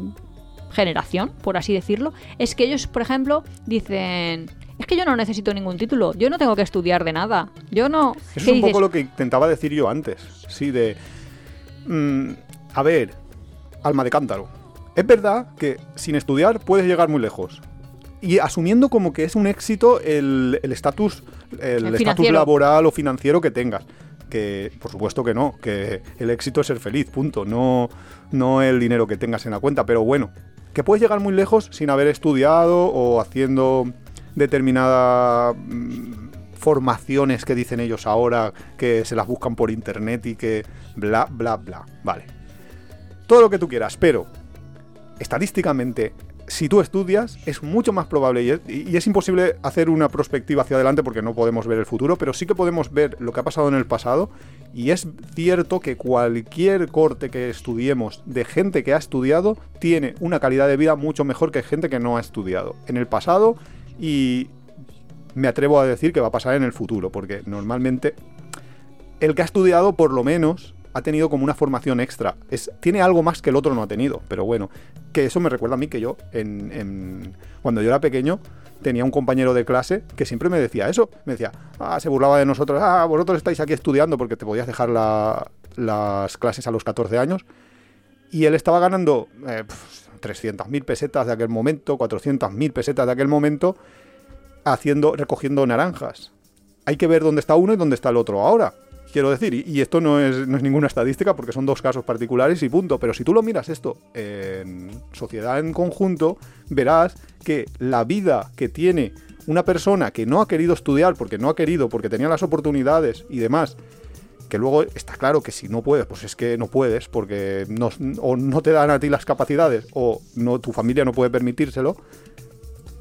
generación, por así decirlo, es que ellos, por ejemplo, dicen... Es que yo no necesito ningún título, yo no tengo que estudiar de nada. Yo no... Eso ¿Qué es un dices? poco lo que intentaba decir yo antes. Sí, de... mm, a ver, alma de cántaro. Es verdad que sin estudiar puedes llegar muy lejos. Y asumiendo como que es un éxito el estatus el estatus laboral o financiero que tengas. Que por supuesto que no, que el éxito es ser feliz, punto. No, no el dinero que tengas en la cuenta. Pero bueno, que puedes llegar muy lejos sin haber estudiado o haciendo determinada mm, formaciones que dicen ellos ahora, que se las buscan por internet y que bla, bla, bla. Vale. Todo lo que tú quieras, pero estadísticamente, si tú estudias, es mucho más probable y es, imposible hacer una perspectiva hacia adelante porque no podemos ver el futuro, pero sí que podemos ver lo que ha pasado en el pasado y es cierto que cualquier corte que estudiemos de gente que ha estudiado tiene una calidad de vida mucho mejor que gente que no ha estudiado. En el pasado y me atrevo a decir que va a pasar en el futuro, porque normalmente el que ha estudiado por lo menos ha tenido como una formación extra. Es, tiene algo más que el otro no ha tenido, pero bueno, que eso me recuerda a mí que yo, en, cuando yo era pequeño, tenía un compañero de clase que siempre me decía eso. Me decía, ah, se burlaba de nosotros, ah, vosotros estáis aquí estudiando porque te podías dejar la- las clases a los 14 años. Y él estaba ganando eh, pf, 300.000 pesetas de aquel momento, 400.000 pesetas de aquel momento, haciendo, recogiendo naranjas. Hay que ver dónde está uno y dónde está el otro ahora. Quiero decir, y, esto no es, no es ninguna estadística porque son dos casos particulares y punto. Pero si tú lo miras esto en sociedad en conjunto, verás que la vida que tiene una persona que no ha querido estudiar porque no ha querido, porque tenía las oportunidades y demás, que luego está claro que si no puedes, pues es que no puedes, porque no, o no te dan a ti las capacidades, o tu familia no puede permitírselo,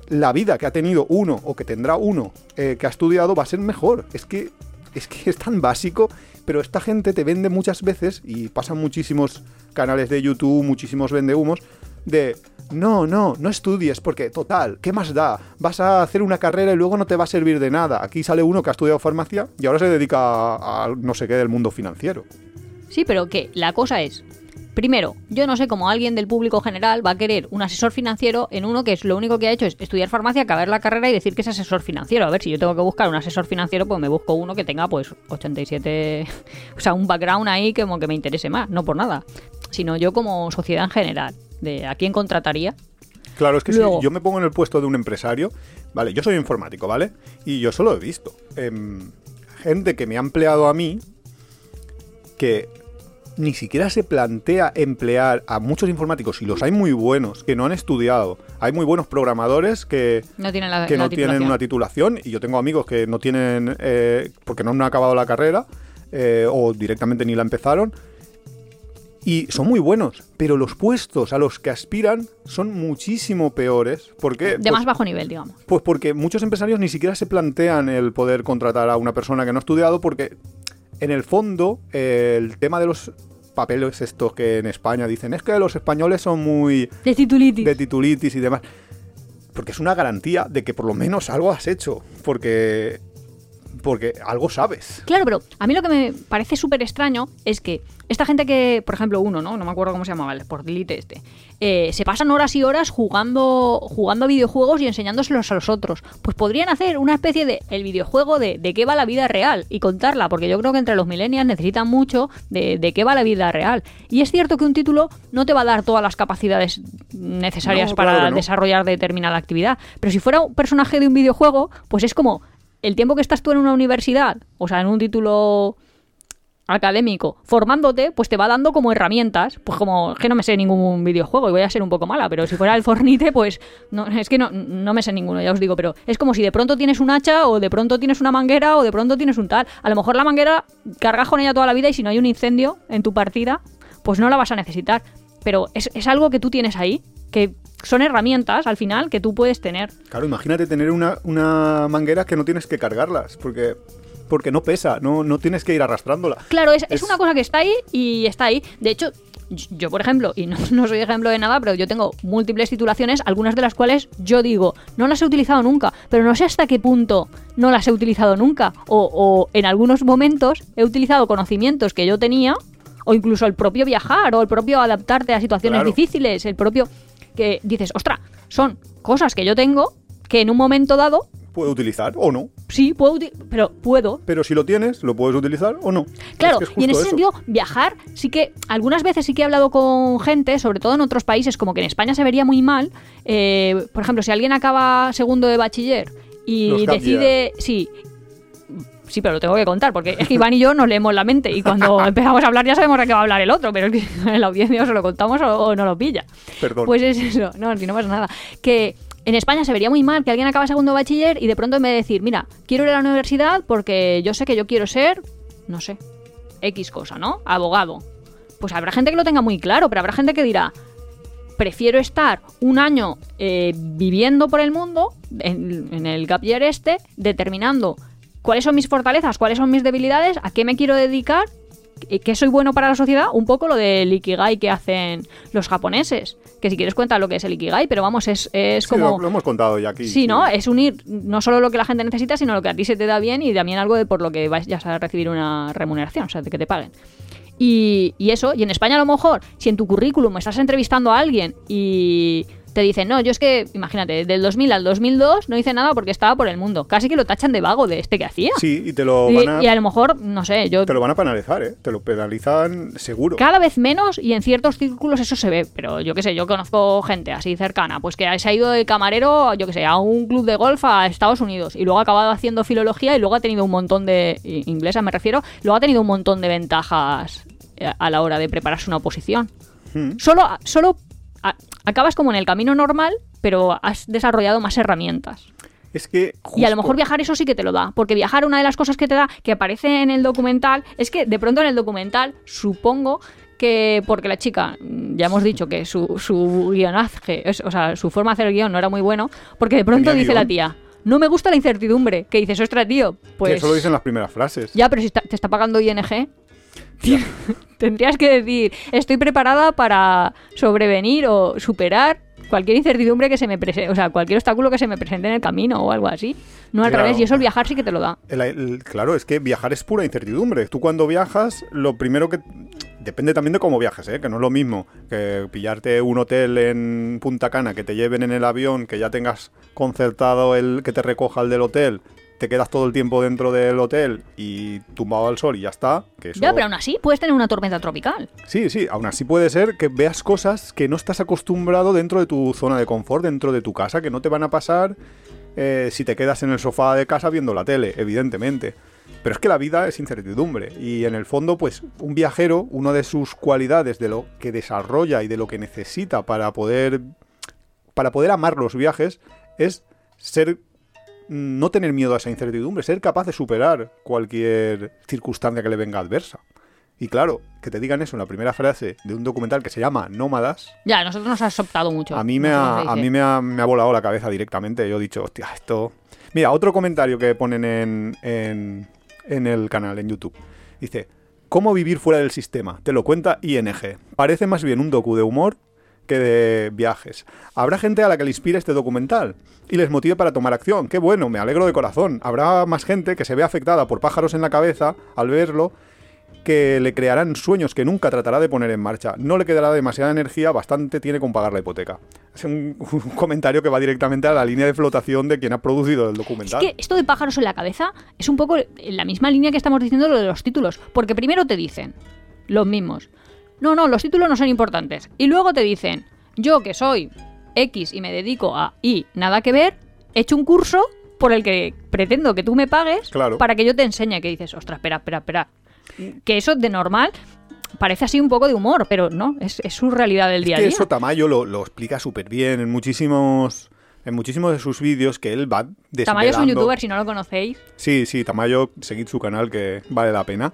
la vida que ha tenido uno o que tendrá uno eh, que ha estudiado va a ser mejor. Es que, es que es tan básico, pero esta gente te vende muchas veces, y pasan muchísimos canales de YouTube, muchísimos vendehumos, de no, no, no estudies, porque total, ¿qué más da? Vas a hacer una carrera y luego no te va a servir de nada. Aquí sale uno que ha estudiado farmacia y ahora se dedica a, no sé qué del mundo financiero. Sí, pero que la cosa es, primero, yo no sé cómo alguien del público general va a querer un asesor financiero en uno que es lo único que ha hecho es estudiar farmacia, acabar la carrera y decir que es asesor financiero. A ver, si yo tengo que buscar un asesor financiero, pues me busco uno que tenga pues 87, o sea, un background ahí como que me interese más, no por nada, sino yo como sociedad en general, de a quién contrataría. Claro, es que Luego- si yo me pongo en el puesto de un empresario, vale, yo soy informático, ¿vale? Y yo solo he visto em, gente que me ha empleado a mí que ni siquiera se plantea emplear a muchos informáticos, y los hay muy buenos, que no han estudiado. Hay muy buenos programadores que, No tienen la, que la no tienen una titulación, y yo tengo amigos que no tienen, eh, porque no han acabado la carrera, eh, o directamente ni la empezaron, y son muy buenos, pero los puestos a los que aspiran son muchísimo peores. ¿Por qué? de Pues- más bajo nivel, digamos. pues porque muchos empresarios ni siquiera se plantean el poder contratar a una persona que no ha estudiado porque en el fondo eh, el tema de los papeles estos que en España dicen, es que los españoles son muy De titulitis. de titulitis y demás. Porque es una garantía de que por lo menos algo has hecho. Porque. Porque algo sabes. Claro, pero a mí lo que me parece súper extraño es que esta gente que, por ejemplo, uno, ¿no? No me acuerdo cómo se llamaba, el Sportilite este. eh, se pasan horas y horas jugando, jugando a videojuegos y enseñándoselos a los otros. Pues podrían hacer una especie de el videojuego de, de qué va la vida real y contarla, porque yo creo que entre los millennials necesitan mucho de, de qué va la vida real. Y es cierto que un título no te va a dar todas las capacidades necesarias No, para claro que no. desarrollar determinada actividad. Pero si fuera un personaje de un videojuego, pues es como el tiempo que estás tú en una universidad, o sea, en un título académico, formándote, pues te va dando como herramientas, pues como que no me sé ningún videojuego y voy a ser un poco mala, pero si fuera el Fornite, pues no, es que no, no me sé ninguno, ya os digo, pero es como si de pronto tienes un hacha o de pronto tienes una manguera o de pronto tienes un tal. A lo mejor la manguera cargas con ella toda la vida y si no hay un incendio en tu partida, pues no la vas a necesitar. Pero es, es algo que tú tienes ahí, que son herramientas al final que tú puedes tener. Claro, imagínate tener una, una manguera que no tienes que cargarlas. Porque. Porque no pesa, no, no tienes que ir arrastrándola. Claro, es, es Es- una cosa que está ahí y está ahí. De hecho, yo, por ejemplo, y no, no soy ejemplo de nada, pero yo tengo múltiples titulaciones, algunas de las cuales yo digo, no las he utilizado nunca, pero no sé hasta qué punto no las he utilizado nunca. O, o en algunos momentos he utilizado conocimientos que yo tenía, o incluso el propio viajar, o el propio adaptarte a situaciones Claro. difíciles, el propio que dices, ostra, son cosas que yo tengo que en un momento dado, Puedo utilizar o no. sí, puedo, pero puedo, Pero si lo tienes, lo puedes utilizar o no. Claro, Es que es y en ese eso. sentido, viajar, sí que algunas veces sí que he hablado con gente, sobre todo en otros países, como que en España se vería muy mal. eh, por ejemplo, si alguien acaba segundo de bachiller y Los decide. Sí. Sí, pero lo tengo que contar, porque es que Iván y yo nos leemos la mente y cuando empezamos a hablar ya sabemos de qué va a hablar el otro, pero es que en la audiencia o se lo contamos o, o no lo pilla. Perdón. Pues es eso, no, si no pasa nada. Que en España se vería muy mal que alguien acaba segundo bachiller y de pronto de decir, mira, quiero ir a la universidad porque yo sé que yo quiero ser, no sé, X cosa, ¿no? Abogado. Pues habrá gente que lo tenga muy claro, pero habrá gente que dirá, prefiero estar un año eh, viviendo por el mundo, en, en el gap year este, determinando cuáles son mis fortalezas, cuáles son mis debilidades, a qué me quiero dedicar, qué- soy bueno para la sociedad, un poco lo del ikigai que hacen los japoneses. Que si quieres cuenta lo que es el ikigai, pero vamos, es, es Sí, como... lo, lo hemos contado ya aquí. Sí, ¿no? Es unir no solo lo que la gente necesita, sino lo que a ti se te da bien y también algo de por lo que vayas a recibir una remuneración, o sea, de que te paguen. Y, y eso, y en España a lo mejor, si en tu currículum estás entrevistando a alguien y te dicen, no, yo es que, imagínate, del 2000 al 2002 no hice nada porque estaba por el mundo. Casi que lo tachan de vago de este que hacía. Sí, y te lo van a, y a lo mejor, no sé, yo te lo van a penalizar, ¿eh? Te lo penalizan seguro. cada vez menos y en ciertos círculos eso se ve, pero yo qué sé, yo conozco gente así cercana, pues que se ha ido de camarero, yo qué sé, a un club de golf a Estados Unidos y luego ha acabado haciendo filología y luego ha tenido un montón de, inglesa me refiero, luego ha tenido un montón de ventajas eh, a la hora de prepararse una oposición. Mm. Solo, solo a- acabas como en el camino normal, pero has desarrollado más herramientas. Es que. Y a lo mejor viajar eso sí que te lo da, porque viajar una de las cosas que te da, que aparece en el documental, es que de pronto en el documental, supongo que porque la chica, mm, ya hemos dicho que su, su guionaje, es- o sea, su forma de hacer el guion no era muy bueno, porque de pronto ¿Tenía dice la tía, no me gusta la incertidumbre, que dices, ostra, tío, que pues... eso lo dicen las primeras frases. Ya, pero si está- te está pagando ING, tendrías que decir, estoy preparada para sobrevenir o superar cualquier incertidumbre que se me presente, o sea, cualquier obstáculo que se me presente en el camino o algo así. No al Claro. revés, y eso el viajar sí que te lo da. El- el- claro, es que viajar es pura incertidumbre. Tú cuando viajas, lo primero que... Depende también de cómo viajes, ¿eh? que no es lo mismo que pillarte un hotel en Punta Cana, que te lleven en el avión, que ya tengas concertado el que te recoja el del hotel, te quedas todo el tiempo dentro del hotel y tumbado al sol y ya está. Que eso... Ya, pero aún así puedes tener una tormenta tropical. Sí, sí, aún así puede ser que veas cosas que no estás acostumbrado dentro de tu zona de confort, dentro de tu casa, que no te van a pasar eh, si te quedas en el sofá de casa viendo la tele, evidentemente. Pero es que la vida es incertidumbre y en el fondo, pues un viajero, una de sus cualidades de lo que desarrolla y de lo que necesita para poder para poder amar los viajes es ser no tener miedo a esa incertidumbre, ser capaz de superar cualquier circunstancia que le venga adversa. Y claro, que te digan eso en la primera frase de un documental que se llama Nómadas, Ya, a nosotros nos ha optado mucho. a mí, me ha, a mí me, ha, me ha volado la cabeza directamente. Yo he dicho, hostia, esto... Mira, otro comentario que ponen en, en, en el canal, en YouTube. Dice, ¿Cómo vivir fuera del sistema? Te lo cuenta ING. Parece más bien un docu de humor que de viajes. Habrá gente a la que le inspire este documental y les motive para tomar acción. Qué bueno, me alegro de corazón. Habrá más gente que se ve afectada por pájaros en la cabeza al verlo que le crearán sueños que nunca tratará de poner en marcha. No le quedará demasiada energía, bastante tiene con pagar la hipoteca. Es un, un comentario que va directamente a la línea de flotación de quien ha producido el documental. Es que esto de pájaros en la cabeza es un poco en la misma línea que estamos diciendo lo de los títulos. Porque primero te dicen los mismos. No, no, los títulos no son importantes. Y luego te dicen, yo que soy X y me dedico a Y, nada que ver, he hecho un curso por el que pretendo que tú me pagues Claro. para que yo te enseñe. Que dices, ostras, espera, espera, espera. Que eso de normal parece así un poco de humor, pero no, es, es su realidad del día a día. eso Tamayo lo, lo explica súper bien en muchísimos en muchísimos de sus vídeos que él va desvelando. Tamayo es un youtuber, si no lo conocéis. Sí, sí, Tamayo, seguid su canal que vale la pena.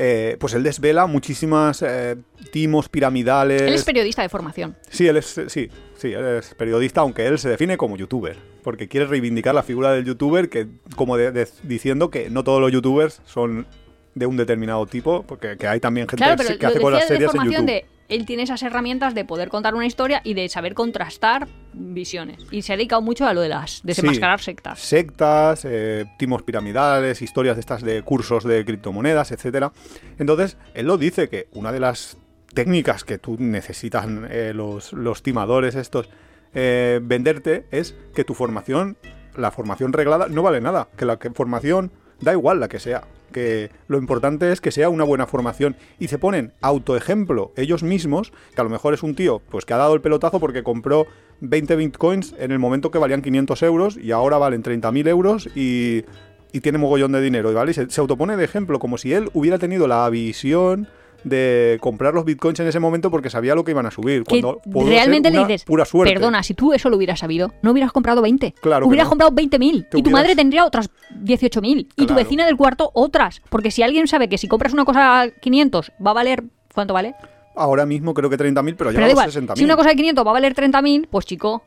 Eh, pues él desvela muchísimas eh, timos piramidales. Él es periodista de formación. Sí, él es, sí, sí, él es periodista, aunque él se define como youtuber, porque quiere reivindicar la figura del youtuber, que como de- de- diciendo que no todos los youtubers son de un determinado tipo, porque que hay también gente Claro, que hace cosas serias en YouTube. de él tiene esas herramientas de poder contar una historia y de saber contrastar visiones. Y se ha dedicado mucho a lo de las desenmascarar Sí. sectas. Sectas, eh, timos piramidales, historias de estas de cursos de criptomonedas, etcétera. Entonces, él lo dice que una de las técnicas que tú necesitas eh, los, los timadores estos eh, venderte es que tu formación, la formación reglada, no vale nada. Que la que- formación da igual la que sea. Que lo importante es que sea una buena formación. Y se ponen autoejemplo ellos mismos, que a lo mejor es un tío pues que ha dado el pelotazo porque compró 20 bitcoins en el momento que valían 500 euros y ahora valen 30.000 euros y, y tiene mogollón de dinero. ¿vale? Y se, se autopone de ejemplo, como si él hubiera tenido la visión de comprar los bitcoins en ese momento porque sabía lo que iban a subir. Cuando realmente le dices, pura suerte. perdona, si tú eso lo hubieras sabido, no hubieras comprado 20. Claro hubieras no. comprado 20.000. Te Y tu madre tendría otras 18.000. Y tu Claro. vecina del cuarto otras. Porque si alguien sabe que si compras una cosa a 500 va a valer... ¿Cuánto vale? Ahora mismo creo que 30.000, pero ya Pero da a los igual, 60.000. si una cosa de 500 va a valer 30.000, pues chico,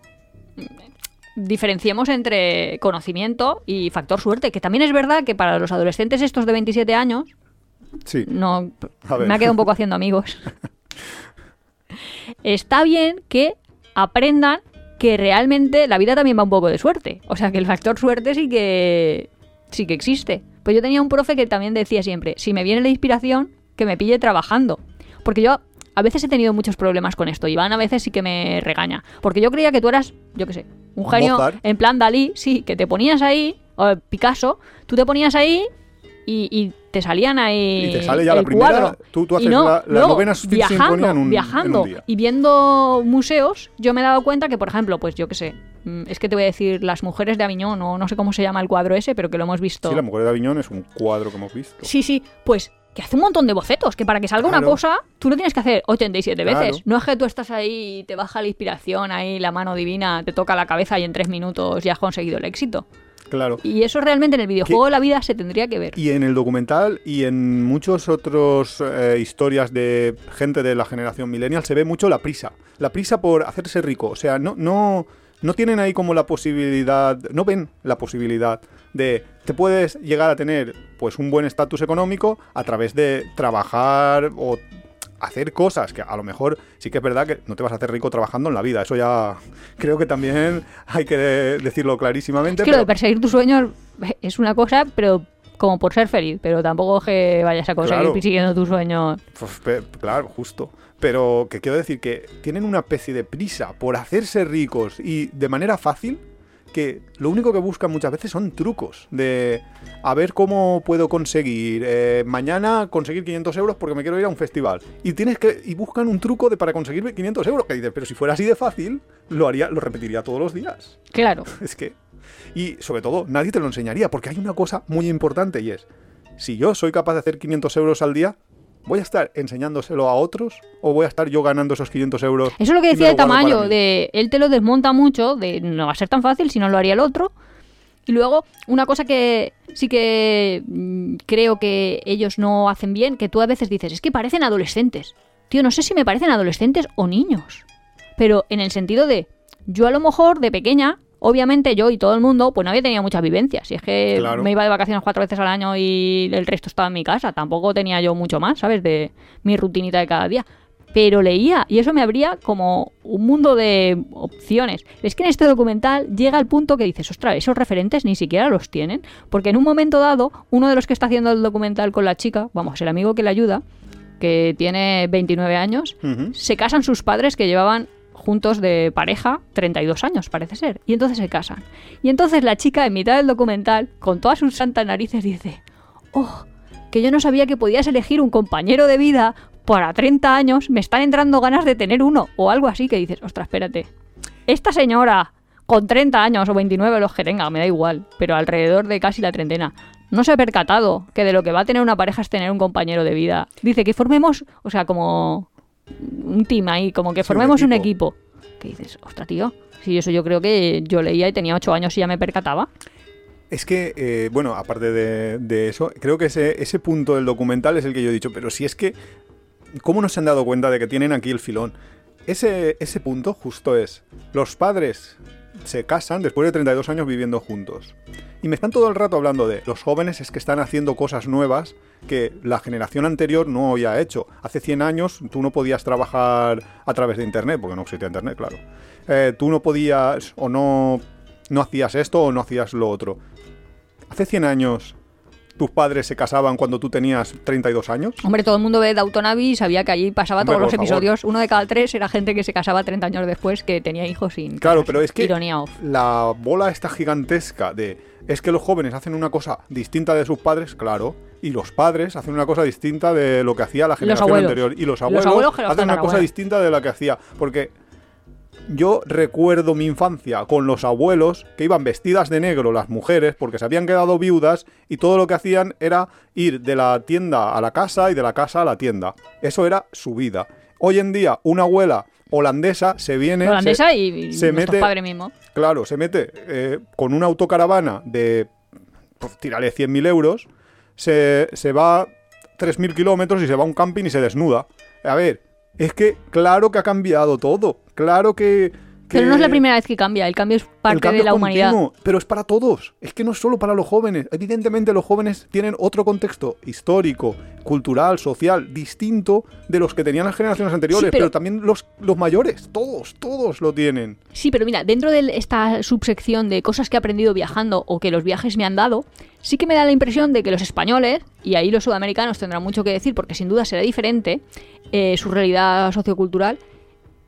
mm, diferenciemos entre conocimiento y factor suerte. Que también es verdad que para los adolescentes estos de 27 años, Sí. no A ver. me ha quedado un poco haciendo amigos. Está bien que aprendan que realmente la vida también va un poco de suerte. O sea, que el factor suerte sí que sí que existe. Pues yo tenía un profe que también decía siempre, si me viene la inspiración, que me pille trabajando. Porque yo a veces he tenido muchos problemas con esto. Iván a veces sí que me regaña. Porque yo creía que tú eras, yo qué sé, un genio Mozart. en plan Dalí, sí, que te ponías ahí, o Picasso, tú te ponías ahí y, y te salían ahí Y te sale ya la primera, cuadro. tú- tú haces no, la- la novena viajando, en un- en viajando un día. y viendo museos, yo me he dado cuenta que, por ejemplo, pues yo qué sé, mm, es que te voy a decir Las mujeres de Aviñón, o no sé cómo se llama el cuadro ese, pero que lo hemos visto. Sí, La Mujer de Aviñón es un cuadro que hemos visto. Sí, sí, pues que hace un montón de bocetos, que para que salga una cosa, tú lo tienes que hacer 87 Claro. veces. No es que tú estás ahí y te baja la inspiración, ahí la mano divina te toca la cabeza y en tres minutos ya has conseguido el éxito. Claro. Y eso realmente en el videojuego de la vida se tendría que ver. Y en el documental y en muchos otros eh, historias de gente de la generación millennial se ve mucho la prisa. La prisa por hacerse rico. O sea, no, no, no tienen ahí como la posibilidad, no ven la posibilidad de te puedes llegar a tener pues un buen estatus económico a través de trabajar o hacer cosas que a lo mejor sí que es verdad que no te vas a hacer rico trabajando en la vida. Eso ya creo que también hay que decirlo clarísimamente. Que de pero- perseguir tus sueños es una cosa, pero como por ser feliz, pero tampoco es que vayas a conseguir Claro. persiguiendo tus sueños. Pues, claro, justo. Pero que quiero decir que tienen una especie de prisa por hacerse ricos y de manera fácil que lo único que buscan muchas veces son trucos de a ver cómo puedo conseguir eh, mañana conseguir 500 euros porque me quiero ir a un festival y tienes que y buscan un truco de para conseguir 500 euros que dices pero si fuera así de fácil lo haría lo repetiría todos los días Claro. es que. Y sobre todo, nadie te lo enseñaría, porque hay una cosa muy importante y es: si yo soy capaz de hacer 500 euros al día, ¿voy a estar enseñándoselo a otros o voy a estar yo ganando esos 500 euros? Eso es lo que decía de Tamayo, de él te lo desmonta mucho, de no va a ser tan fácil si no lo haría el otro. Y luego, una cosa que sí que mm, creo que ellos no hacen bien, que tú a veces dices, es que parecen adolescentes. Tío, no sé si me parecen adolescentes o niños. Pero en el sentido de, yo a lo mejor de pequeña, obviamente yo y todo el mundo, pues no había tenido muchas vivencias. Y es que Claro. me iba de vacaciones cuatro veces al año y el resto estaba en mi casa. Tampoco tenía yo mucho más, ¿sabes? De mi rutinita de cada día. Pero leía y eso me abría como un mundo de opciones. Es que en este documental llega al punto que dices, ostras, esos referentes ni siquiera los tienen. Porque en un momento dado, uno de los que está haciendo el documental con la chica, vamos, el amigo que le ayuda, que tiene 29 años, se casan sus padres que llevaban juntos de pareja 32 años, parece ser. Y entonces se casan. Y entonces la chica, en mitad del documental, con todas sus santas narices, dice, oh, que yo no sabía que podías elegir un compañero de vida para 30 años, me están entrando ganas de tener uno, o algo así, que dices, ostras, espérate. Esta señora, con 30 años o 29 los que tenga, me da igual, pero alrededor de casi la treintena, no se ha percatado que de lo que va a tener una pareja es tener un compañero de vida. Dice que formemos, o sea, como un team ahí, como que Sí, un formemos un equipo. equipo. Que dices, ostras, tío. Sí, eso yo creo que yo leía y tenía 8 años y ya me percataba. Es que, eh, bueno, aparte de, de eso, creo que ese, ese punto del documental es el que yo he dicho, pero si es que, ¿cómo no se han dado cuenta de que tienen aquí el filón? Ese, ese punto justo es, los padres se casan después de 32 años viviendo juntos. Y me están todo el rato hablando de los jóvenes es que están haciendo cosas nuevas que la generación anterior no había hecho. Hace 100 años tú no podías trabajar a través de Internet, porque no existía Internet, claro. Eh, tú no podías o no, no hacías esto o no hacías lo otro. Hace 100 años tus padres se casaban cuando tú tenías 32 años. Hombre, todo el mundo ve Downton y sabía que allí pasaba Hombre, todos los favor. episodios. Uno de cada tres era gente que se casaba 30 años después que tenía hijos sin. Claro, casarse. pero es que Ironía off. la bola esta gigantesca de es que los jóvenes hacen una cosa distinta de sus padres, claro, y los padres hacen una cosa distinta de lo que hacía la generación abuelos. anterior y los Los abuelos, abuelos los hacen una cosa distinta de la que hacía, porque yo recuerdo mi infancia con los abuelos que iban vestidas de negro las mujeres porque se habían quedado viudas y todo lo que hacían era ir de la tienda a la casa y de la casa a la tienda. Eso era su vida. Hoy en día una abuela holandesa se viene... se- Holandesa y, y se mete- padre mismo. Claro, se mete eh, con una autocaravana de, pues, tírale 100.000 euros, se, se va 3.000 kilómetros y se va a un camping y se desnuda. A ver, es que claro que ha cambiado todo. Claro que... que Pero no es la primera vez que cambia, el cambio es parte cambio de la humanidad. pero es para todos. Es que no es solo para los jóvenes. Evidentemente los jóvenes tienen otro contexto histórico, cultural, social, distinto de los que tenían las generaciones anteriores. pero- pero... también los, los mayores. Todos, todos lo tienen. Sí, pero mira, dentro de esta subsección de cosas que he aprendido viajando o que los viajes me han dado, sí que me da la impresión de que los españoles, y ahí los sudamericanos tendrán mucho que decir porque sin duda será diferente eh, su realidad sociocultural,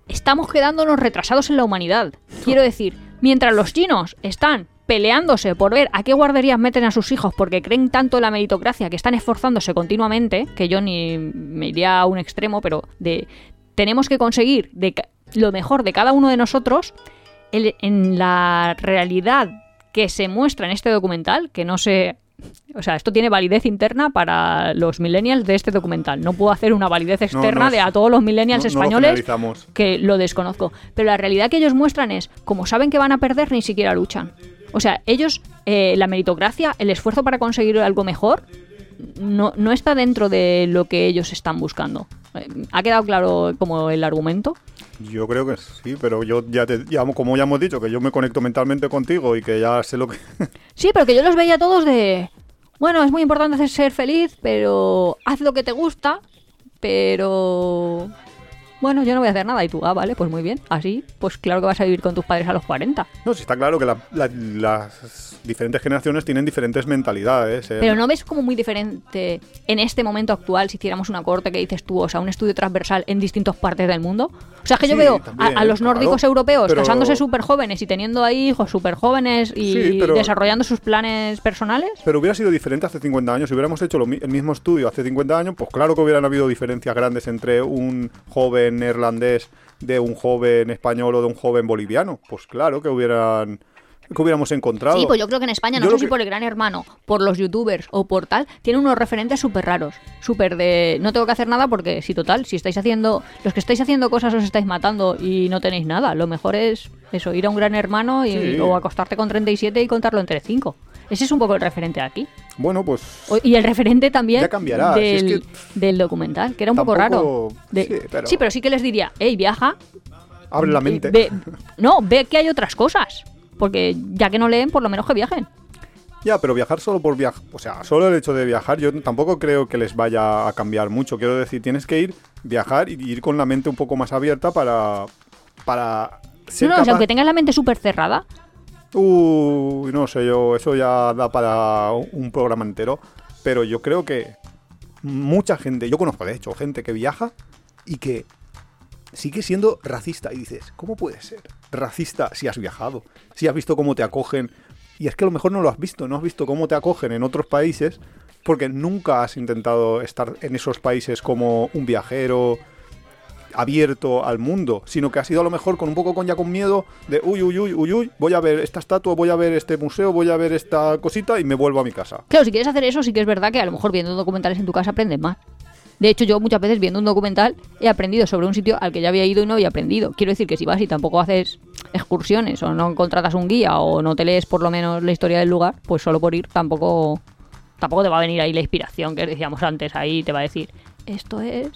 estamos quedándonos retrasados en la humanidad. Quiero decir, mientras los chinos están peleándose por ver a qué guarderías meten a sus hijos porque creen tanto en la meritocracia que están esforzándose continuamente, que yo ni me iría a un extremo, pero de tenemos que conseguir de lo mejor de cada uno de nosotros el- en la realidad que se muestra en este documental, que no sé... O sea, esto tiene validez interna para los millennials de este documental. No puedo hacer una validez externa no de a todos los millennials No- no lo españoles que lo desconozco. Pero la realidad que ellos muestran es, como saben que van a perder, ni siquiera luchan. O sea, ellos, eh, la meritocracia, el esfuerzo para conseguir algo mejor, no, no está dentro de lo que ellos están buscando. Eh, ¿Ha quedado claro como el argumento? Yo creo que sí, pero yo ya te, ya, como ya hemos dicho, que yo me conecto mentalmente contigo y que ya sé lo que... Sí, pero que yo los veía todos de... Bueno, es muy importante ser feliz, pero haz lo que te gusta, pero... Bueno, yo no voy a hacer nada y tú, ah, vale, pues muy bien. Así, pues claro que vas a vivir con tus padres a los 40. No, sí está claro que la- la- las diferentes generaciones tienen diferentes mentalidades. eh. Pero ¿no ves como muy diferente en este momento actual si hiciéramos una corte que dices tú, o sea, un estudio transversal en distintas partes del mundo? O sea, es que yo Sí, veo a- también, a, los claro. nórdicos europeos Pero- casándose súper jóvenes y teniendo ahí hijos súper jóvenes y Sí, pero- desarrollando sus planes personales. Pero hubiera sido diferente hace 50 años. Si hubiéramos hecho lo el mismo estudio hace 50 años, pues claro que hubieran habido diferencias grandes entre un joven neerlandés de un joven español o de un joven boliviano. Pues claro que hubieran que hubiéramos encontrado. Sí, pues yo creo que en España, no Yo sé si que- por el gran hermano, por los youtubers o por tal, tienen unos referentes súper raros. Súper de. No tengo que hacer nada porque, si total, si estáis haciendo. Los que estáis haciendo cosas os estáis matando y no tenéis nada. Lo mejor es eso, ir a un gran hermano y, Sí. o acostarte con 37 y contarlo entre 5. Ese es un poco el referente aquí. Bueno, pues O- Y el referente también Ya cambiará, si del, es que- del documental, que era un poco raro. De- sí, pero- sí, pero sí que les diría, hey, viaja. abre la mente. Ve- no, ve que hay otras cosas. Porque ya que no leen, por lo menos que viajen. Ya, pero viajar solo por viajar, o sea, solo el hecho de viajar, yo tampoco creo que les vaya a cambiar mucho. Quiero decir, tienes que ir, viajar y ir con la mente un poco más abierta para. para. Ser no, no, o sea, capaz- aunque tengas la mente súper cerrada, Uy, no sé, yo, eso ya da para un programa entero. Pero yo creo que mucha gente, yo conozco de hecho gente que viaja y que sigue siendo racista. Y dices, ¿cómo puede ser racista si has viajado? Si has visto cómo te acogen. Y es que a lo mejor no lo has visto, no has visto cómo te acogen en otros países porque nunca has intentado estar en esos países como un viajero abierto al mundo, sino que has ido a lo mejor con un poco con ya con miedo de uy, uy, uy, uy, uy, voy a ver esta estatua, voy a ver este museo, voy a ver esta cosita y me vuelvo a mi casa. Claro, si quieres hacer eso, sí que es verdad que a lo mejor viendo documentales en tu casa aprendes más. De hecho, yo muchas veces viendo un documental he aprendido sobre un sitio al que ya había ido y no había aprendido. Quiero decir que si vas y tampoco haces excursiones o no contratas un guía o no te lees por lo menos la historia del lugar, pues solo por ir tampoco tampoco te va a venir ahí la inspiración que decíamos antes. Ahí te va a decir, esto es...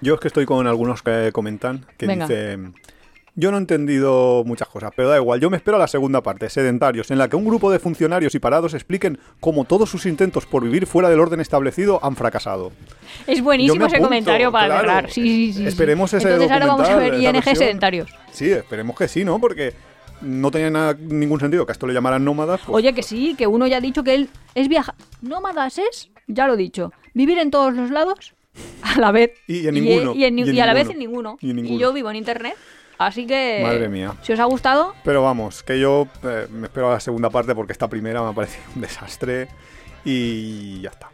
Yo es que estoy con algunos que comentan que Venga. dicen, yo no he entendido muchas cosas, pero da igual, yo me espero a la segunda parte, sedentarios, en la que un grupo de funcionarios y parados expliquen cómo todos sus intentos por vivir fuera del orden establecido han fracasado. Es buenísimo ese apunto, comentario para claro. cerrar. Sí, sí, sí. Esperemos ese Entonces ahora vamos a ver ING versión. sedentarios. Sí, esperemos que sí, ¿no? Porque no tenía nada- ningún sentido que a esto le llamaran nómadas. pues- Oye, que sí, que uno ya ha dicho que él es viajar. Nómadas es, ya lo he dicho, vivir en todos los lados a la vez. Y en ninguno, Y, en ni- y en y a la vez en ninguno. Y yo vivo en internet. Así que. Madre mía. Si os ha gustado, Pero vamos, que yo eh, me espero a la segunda parte porque esta primera me ha parecido un desastre y ya está.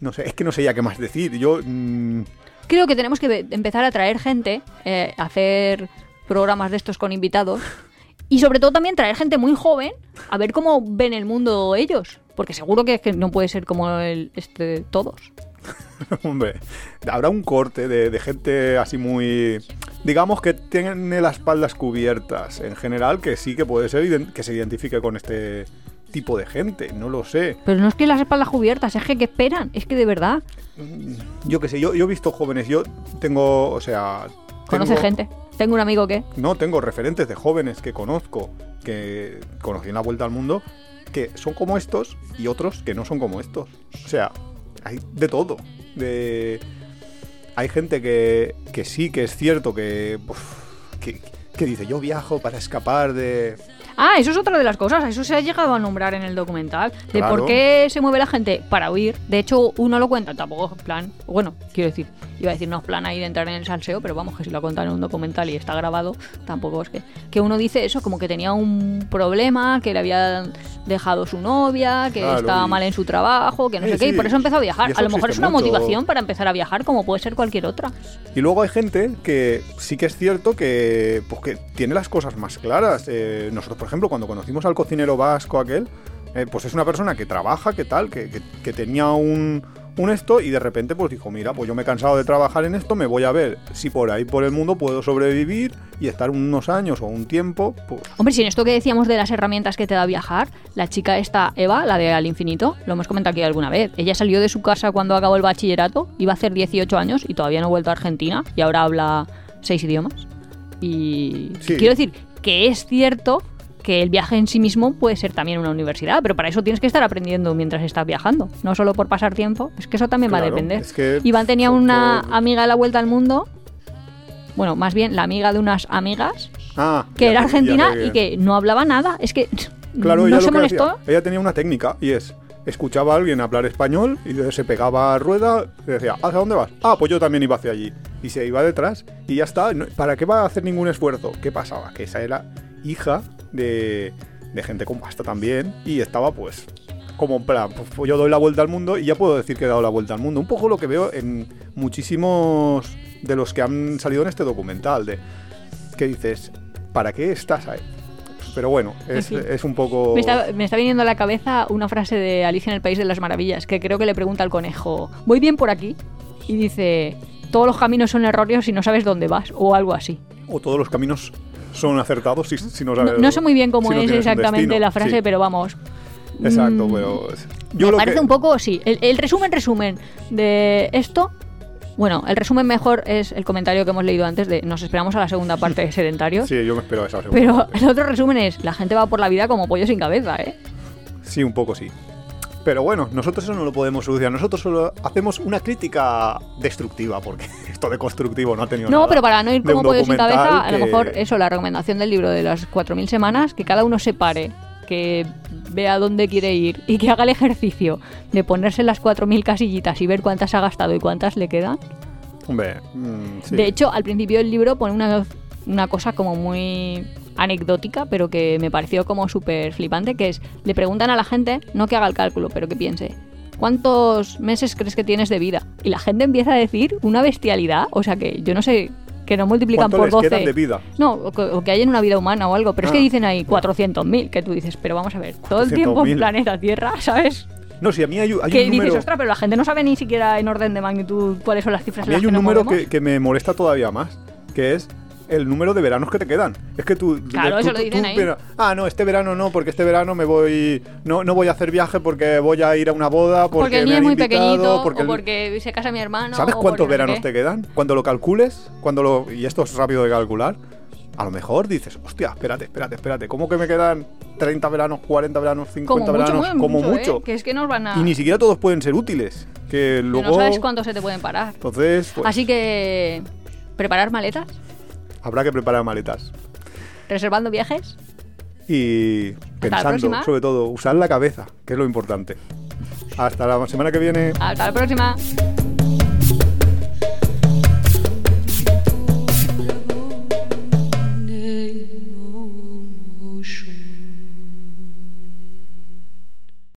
No sé, es que no sé ya qué más decir. Yo mm, creo que tenemos que empezar a traer gente, eh, hacer programas de estos con invitados. Y sobre todo también traer gente muy joven a ver cómo ven el mundo ellos. Porque seguro que, que no puede ser como el este todos. Hombre, habrá un corte de, de gente así muy... Digamos que tiene las espaldas cubiertas en general, que sí que puede ser que se identifique con este tipo de gente, no lo sé. Pero no es que las espaldas cubiertas, es que, que esperan, es que de verdad. Yo qué sé, yo, yo he visto jóvenes, yo tengo, o sea... Conoce tengo- gente. Tengo un amigo que. No, tengo referentes de jóvenes que conozco, que conocí en la vuelta al mundo, que son como estos y otros que no son como estos. O sea, hay de todo. De... Hay gente que, que sí, que es cierto que, que, que dice, yo viajo para escapar de... Ah, eso es otra de las cosas, eso se ha llegado a nombrar en el documental, de Claro. por qué se mueve la gente para huir. De hecho, uno lo cuenta, tampoco es plan, bueno, quiero decir, iba a decir no es plan ahí de entrar en el salseo, pero vamos, que si lo cuentan en un documental y está grabado, tampoco es que... Que uno dice eso, como que tenía un problema, que le había dejado su novia, que Claro, estaba y- mal en su trabajo, que no sé qué, y por eso empezó a viajar. A lo mejor es una mucho. motivación para empezar a viajar, como puede ser cualquier otra. Y luego hay gente que sí que es cierto que, pues, que tiene las cosas más claras. Eh, nosotros, por ejemplo, cuando conocimos al cocinero vasco aquel, eh, pues es una persona que trabaja, que tal, que, que- que tenía un, un esto y de repente pues dijo, mira, pues yo me he cansado de trabajar en esto, me voy a ver si por ahí por el mundo puedo sobrevivir y estar unos años o un tiempo, pues Hombre, si en esto que decíamos de las herramientas que te da viajar, la chica esta, Eva, la de Al Infinito, lo hemos comentado aquí alguna vez. Ella salió de su casa cuando acabó el bachillerato, iba a hacer 18 años y todavía no ha vuelto a Argentina y ahora habla seis idiomas. Y Sí. quiero decir que es cierto que el viaje en sí mismo puede ser también una universidad, pero para eso tienes que estar aprendiendo mientras estás viajando, no solo por pasar tiempo, es que eso también va a depender. es que Iván tenía una amiga de la vuelta al mundo, bueno, más bien la amiga de unas amigas, Ah, que era argentina y que no hablaba nada. Es que Claro, no ella se molestó. hacía, ella tenía una técnica y es, escuchaba a alguien hablar español y se pegaba a rueda y decía, ¿hacia dónde vas? Ah, pues yo también iba hacia allí. Y se iba detrás y ya está. ¿Para qué va a hacer ningún esfuerzo? ¿Qué pasaba? Que esa era hija de, de gente con pasta también y estaba pues como en plan, pues yo doy la vuelta al mundo y ya puedo decir que he dado la vuelta al mundo. Un poco lo que veo en muchísimos de los que han salido en este documental, de que dices, ¿para qué estás ahí? Pero bueno, es, En fin. es un poco... Me está, me está viniendo a la cabeza una frase de Alicia en el País de las Maravillas, que creo que le pregunta al conejo, ¿voy bien por aquí? Y dice, todos los caminos son erróneos si no sabes dónde vas, o algo así. O todos los caminos son acertados si, si no No, sé muy bien cómo si es exactamente la frase, Sí, pero vamos. Exacto, mm, pero... Me lo parece que- un poco, sí. El, el resumen, resumen de esto Bueno, el resumen mejor es el comentario que hemos leído antes de nos esperamos a la segunda parte de Sedentarios. Sí, yo me espero a esa segunda Pero parte. el otro resumen es, la gente va por la vida como pollo sin cabeza, ¿eh? Sí, un poco sí. Pero bueno, nosotros eso no lo podemos solucionar. Nosotros solo hacemos una crítica destructiva, porque esto de constructivo no ha tenido No, nada. pero para no ir como pollo sin cabeza, a lo mejor eso, la recomendación del libro de las 4.000 semanas, que cada uno se pare, que vea dónde quiere ir y que haga el ejercicio de ponerse las 4.000 casillitas y ver cuántas ha gastado y cuántas le quedan. Hombre, mm, sí. De hecho, al principio del libro pone una, una cosa como muy anecdótica, pero que me pareció como súper flipante, que es, le preguntan a la gente, no que haga el cálculo, pero que piense, ¿cuántos meses crees que tienes de vida? Y la gente empieza a decir una bestialidad, o sea que yo no sé, que no multiplican ¿Cuánto por les 12. quedan de vida? No, o que, o que hay en una vida humana o algo, pero es que Ah. dicen ahí 400.000, que tú dices, pero vamos a ver, todo el tiempo en 400.000. planeta Tierra, ¿sabes? No, sí, a mí hay, hay que un dices, número... ostras, pero la gente no sabe ni siquiera en orden de magnitud cuáles son las cifras A mí hay un número que me molesta todavía más, que es el número de veranos que te quedan. Es que tú... Claro, tú- eso lo dicen tú ahí. ah, no, este verano no, porque este verano me voy... No, no voy a hacer viaje porque voy a ir a una boda, porque, porque el me niño es muy invitado, pequeñito porque o el- porque se casa mi hermano. ¿Sabes cuántos veranos te quedan? Cuando lo calcules, cuando lo y esto es rápido de calcular, a lo mejor dices, hostia, espérate, espérate, espérate, ¿cómo que me quedan 30 veranos, 40 veranos, 50 Como mucho, veranos? muy como mucho, mucho. ¿eh? Que es que nos van a... Y ni siquiera todos pueden ser útiles. Que que luego. no sabes cuánto se te pueden parar. Entonces, pues, Así que... Preparar maletas, habrá que preparar maletas. reservando viajes. Y pensando, sobre todo, usar la cabeza, que es lo importante. Hasta la semana que viene. Hasta la próxima.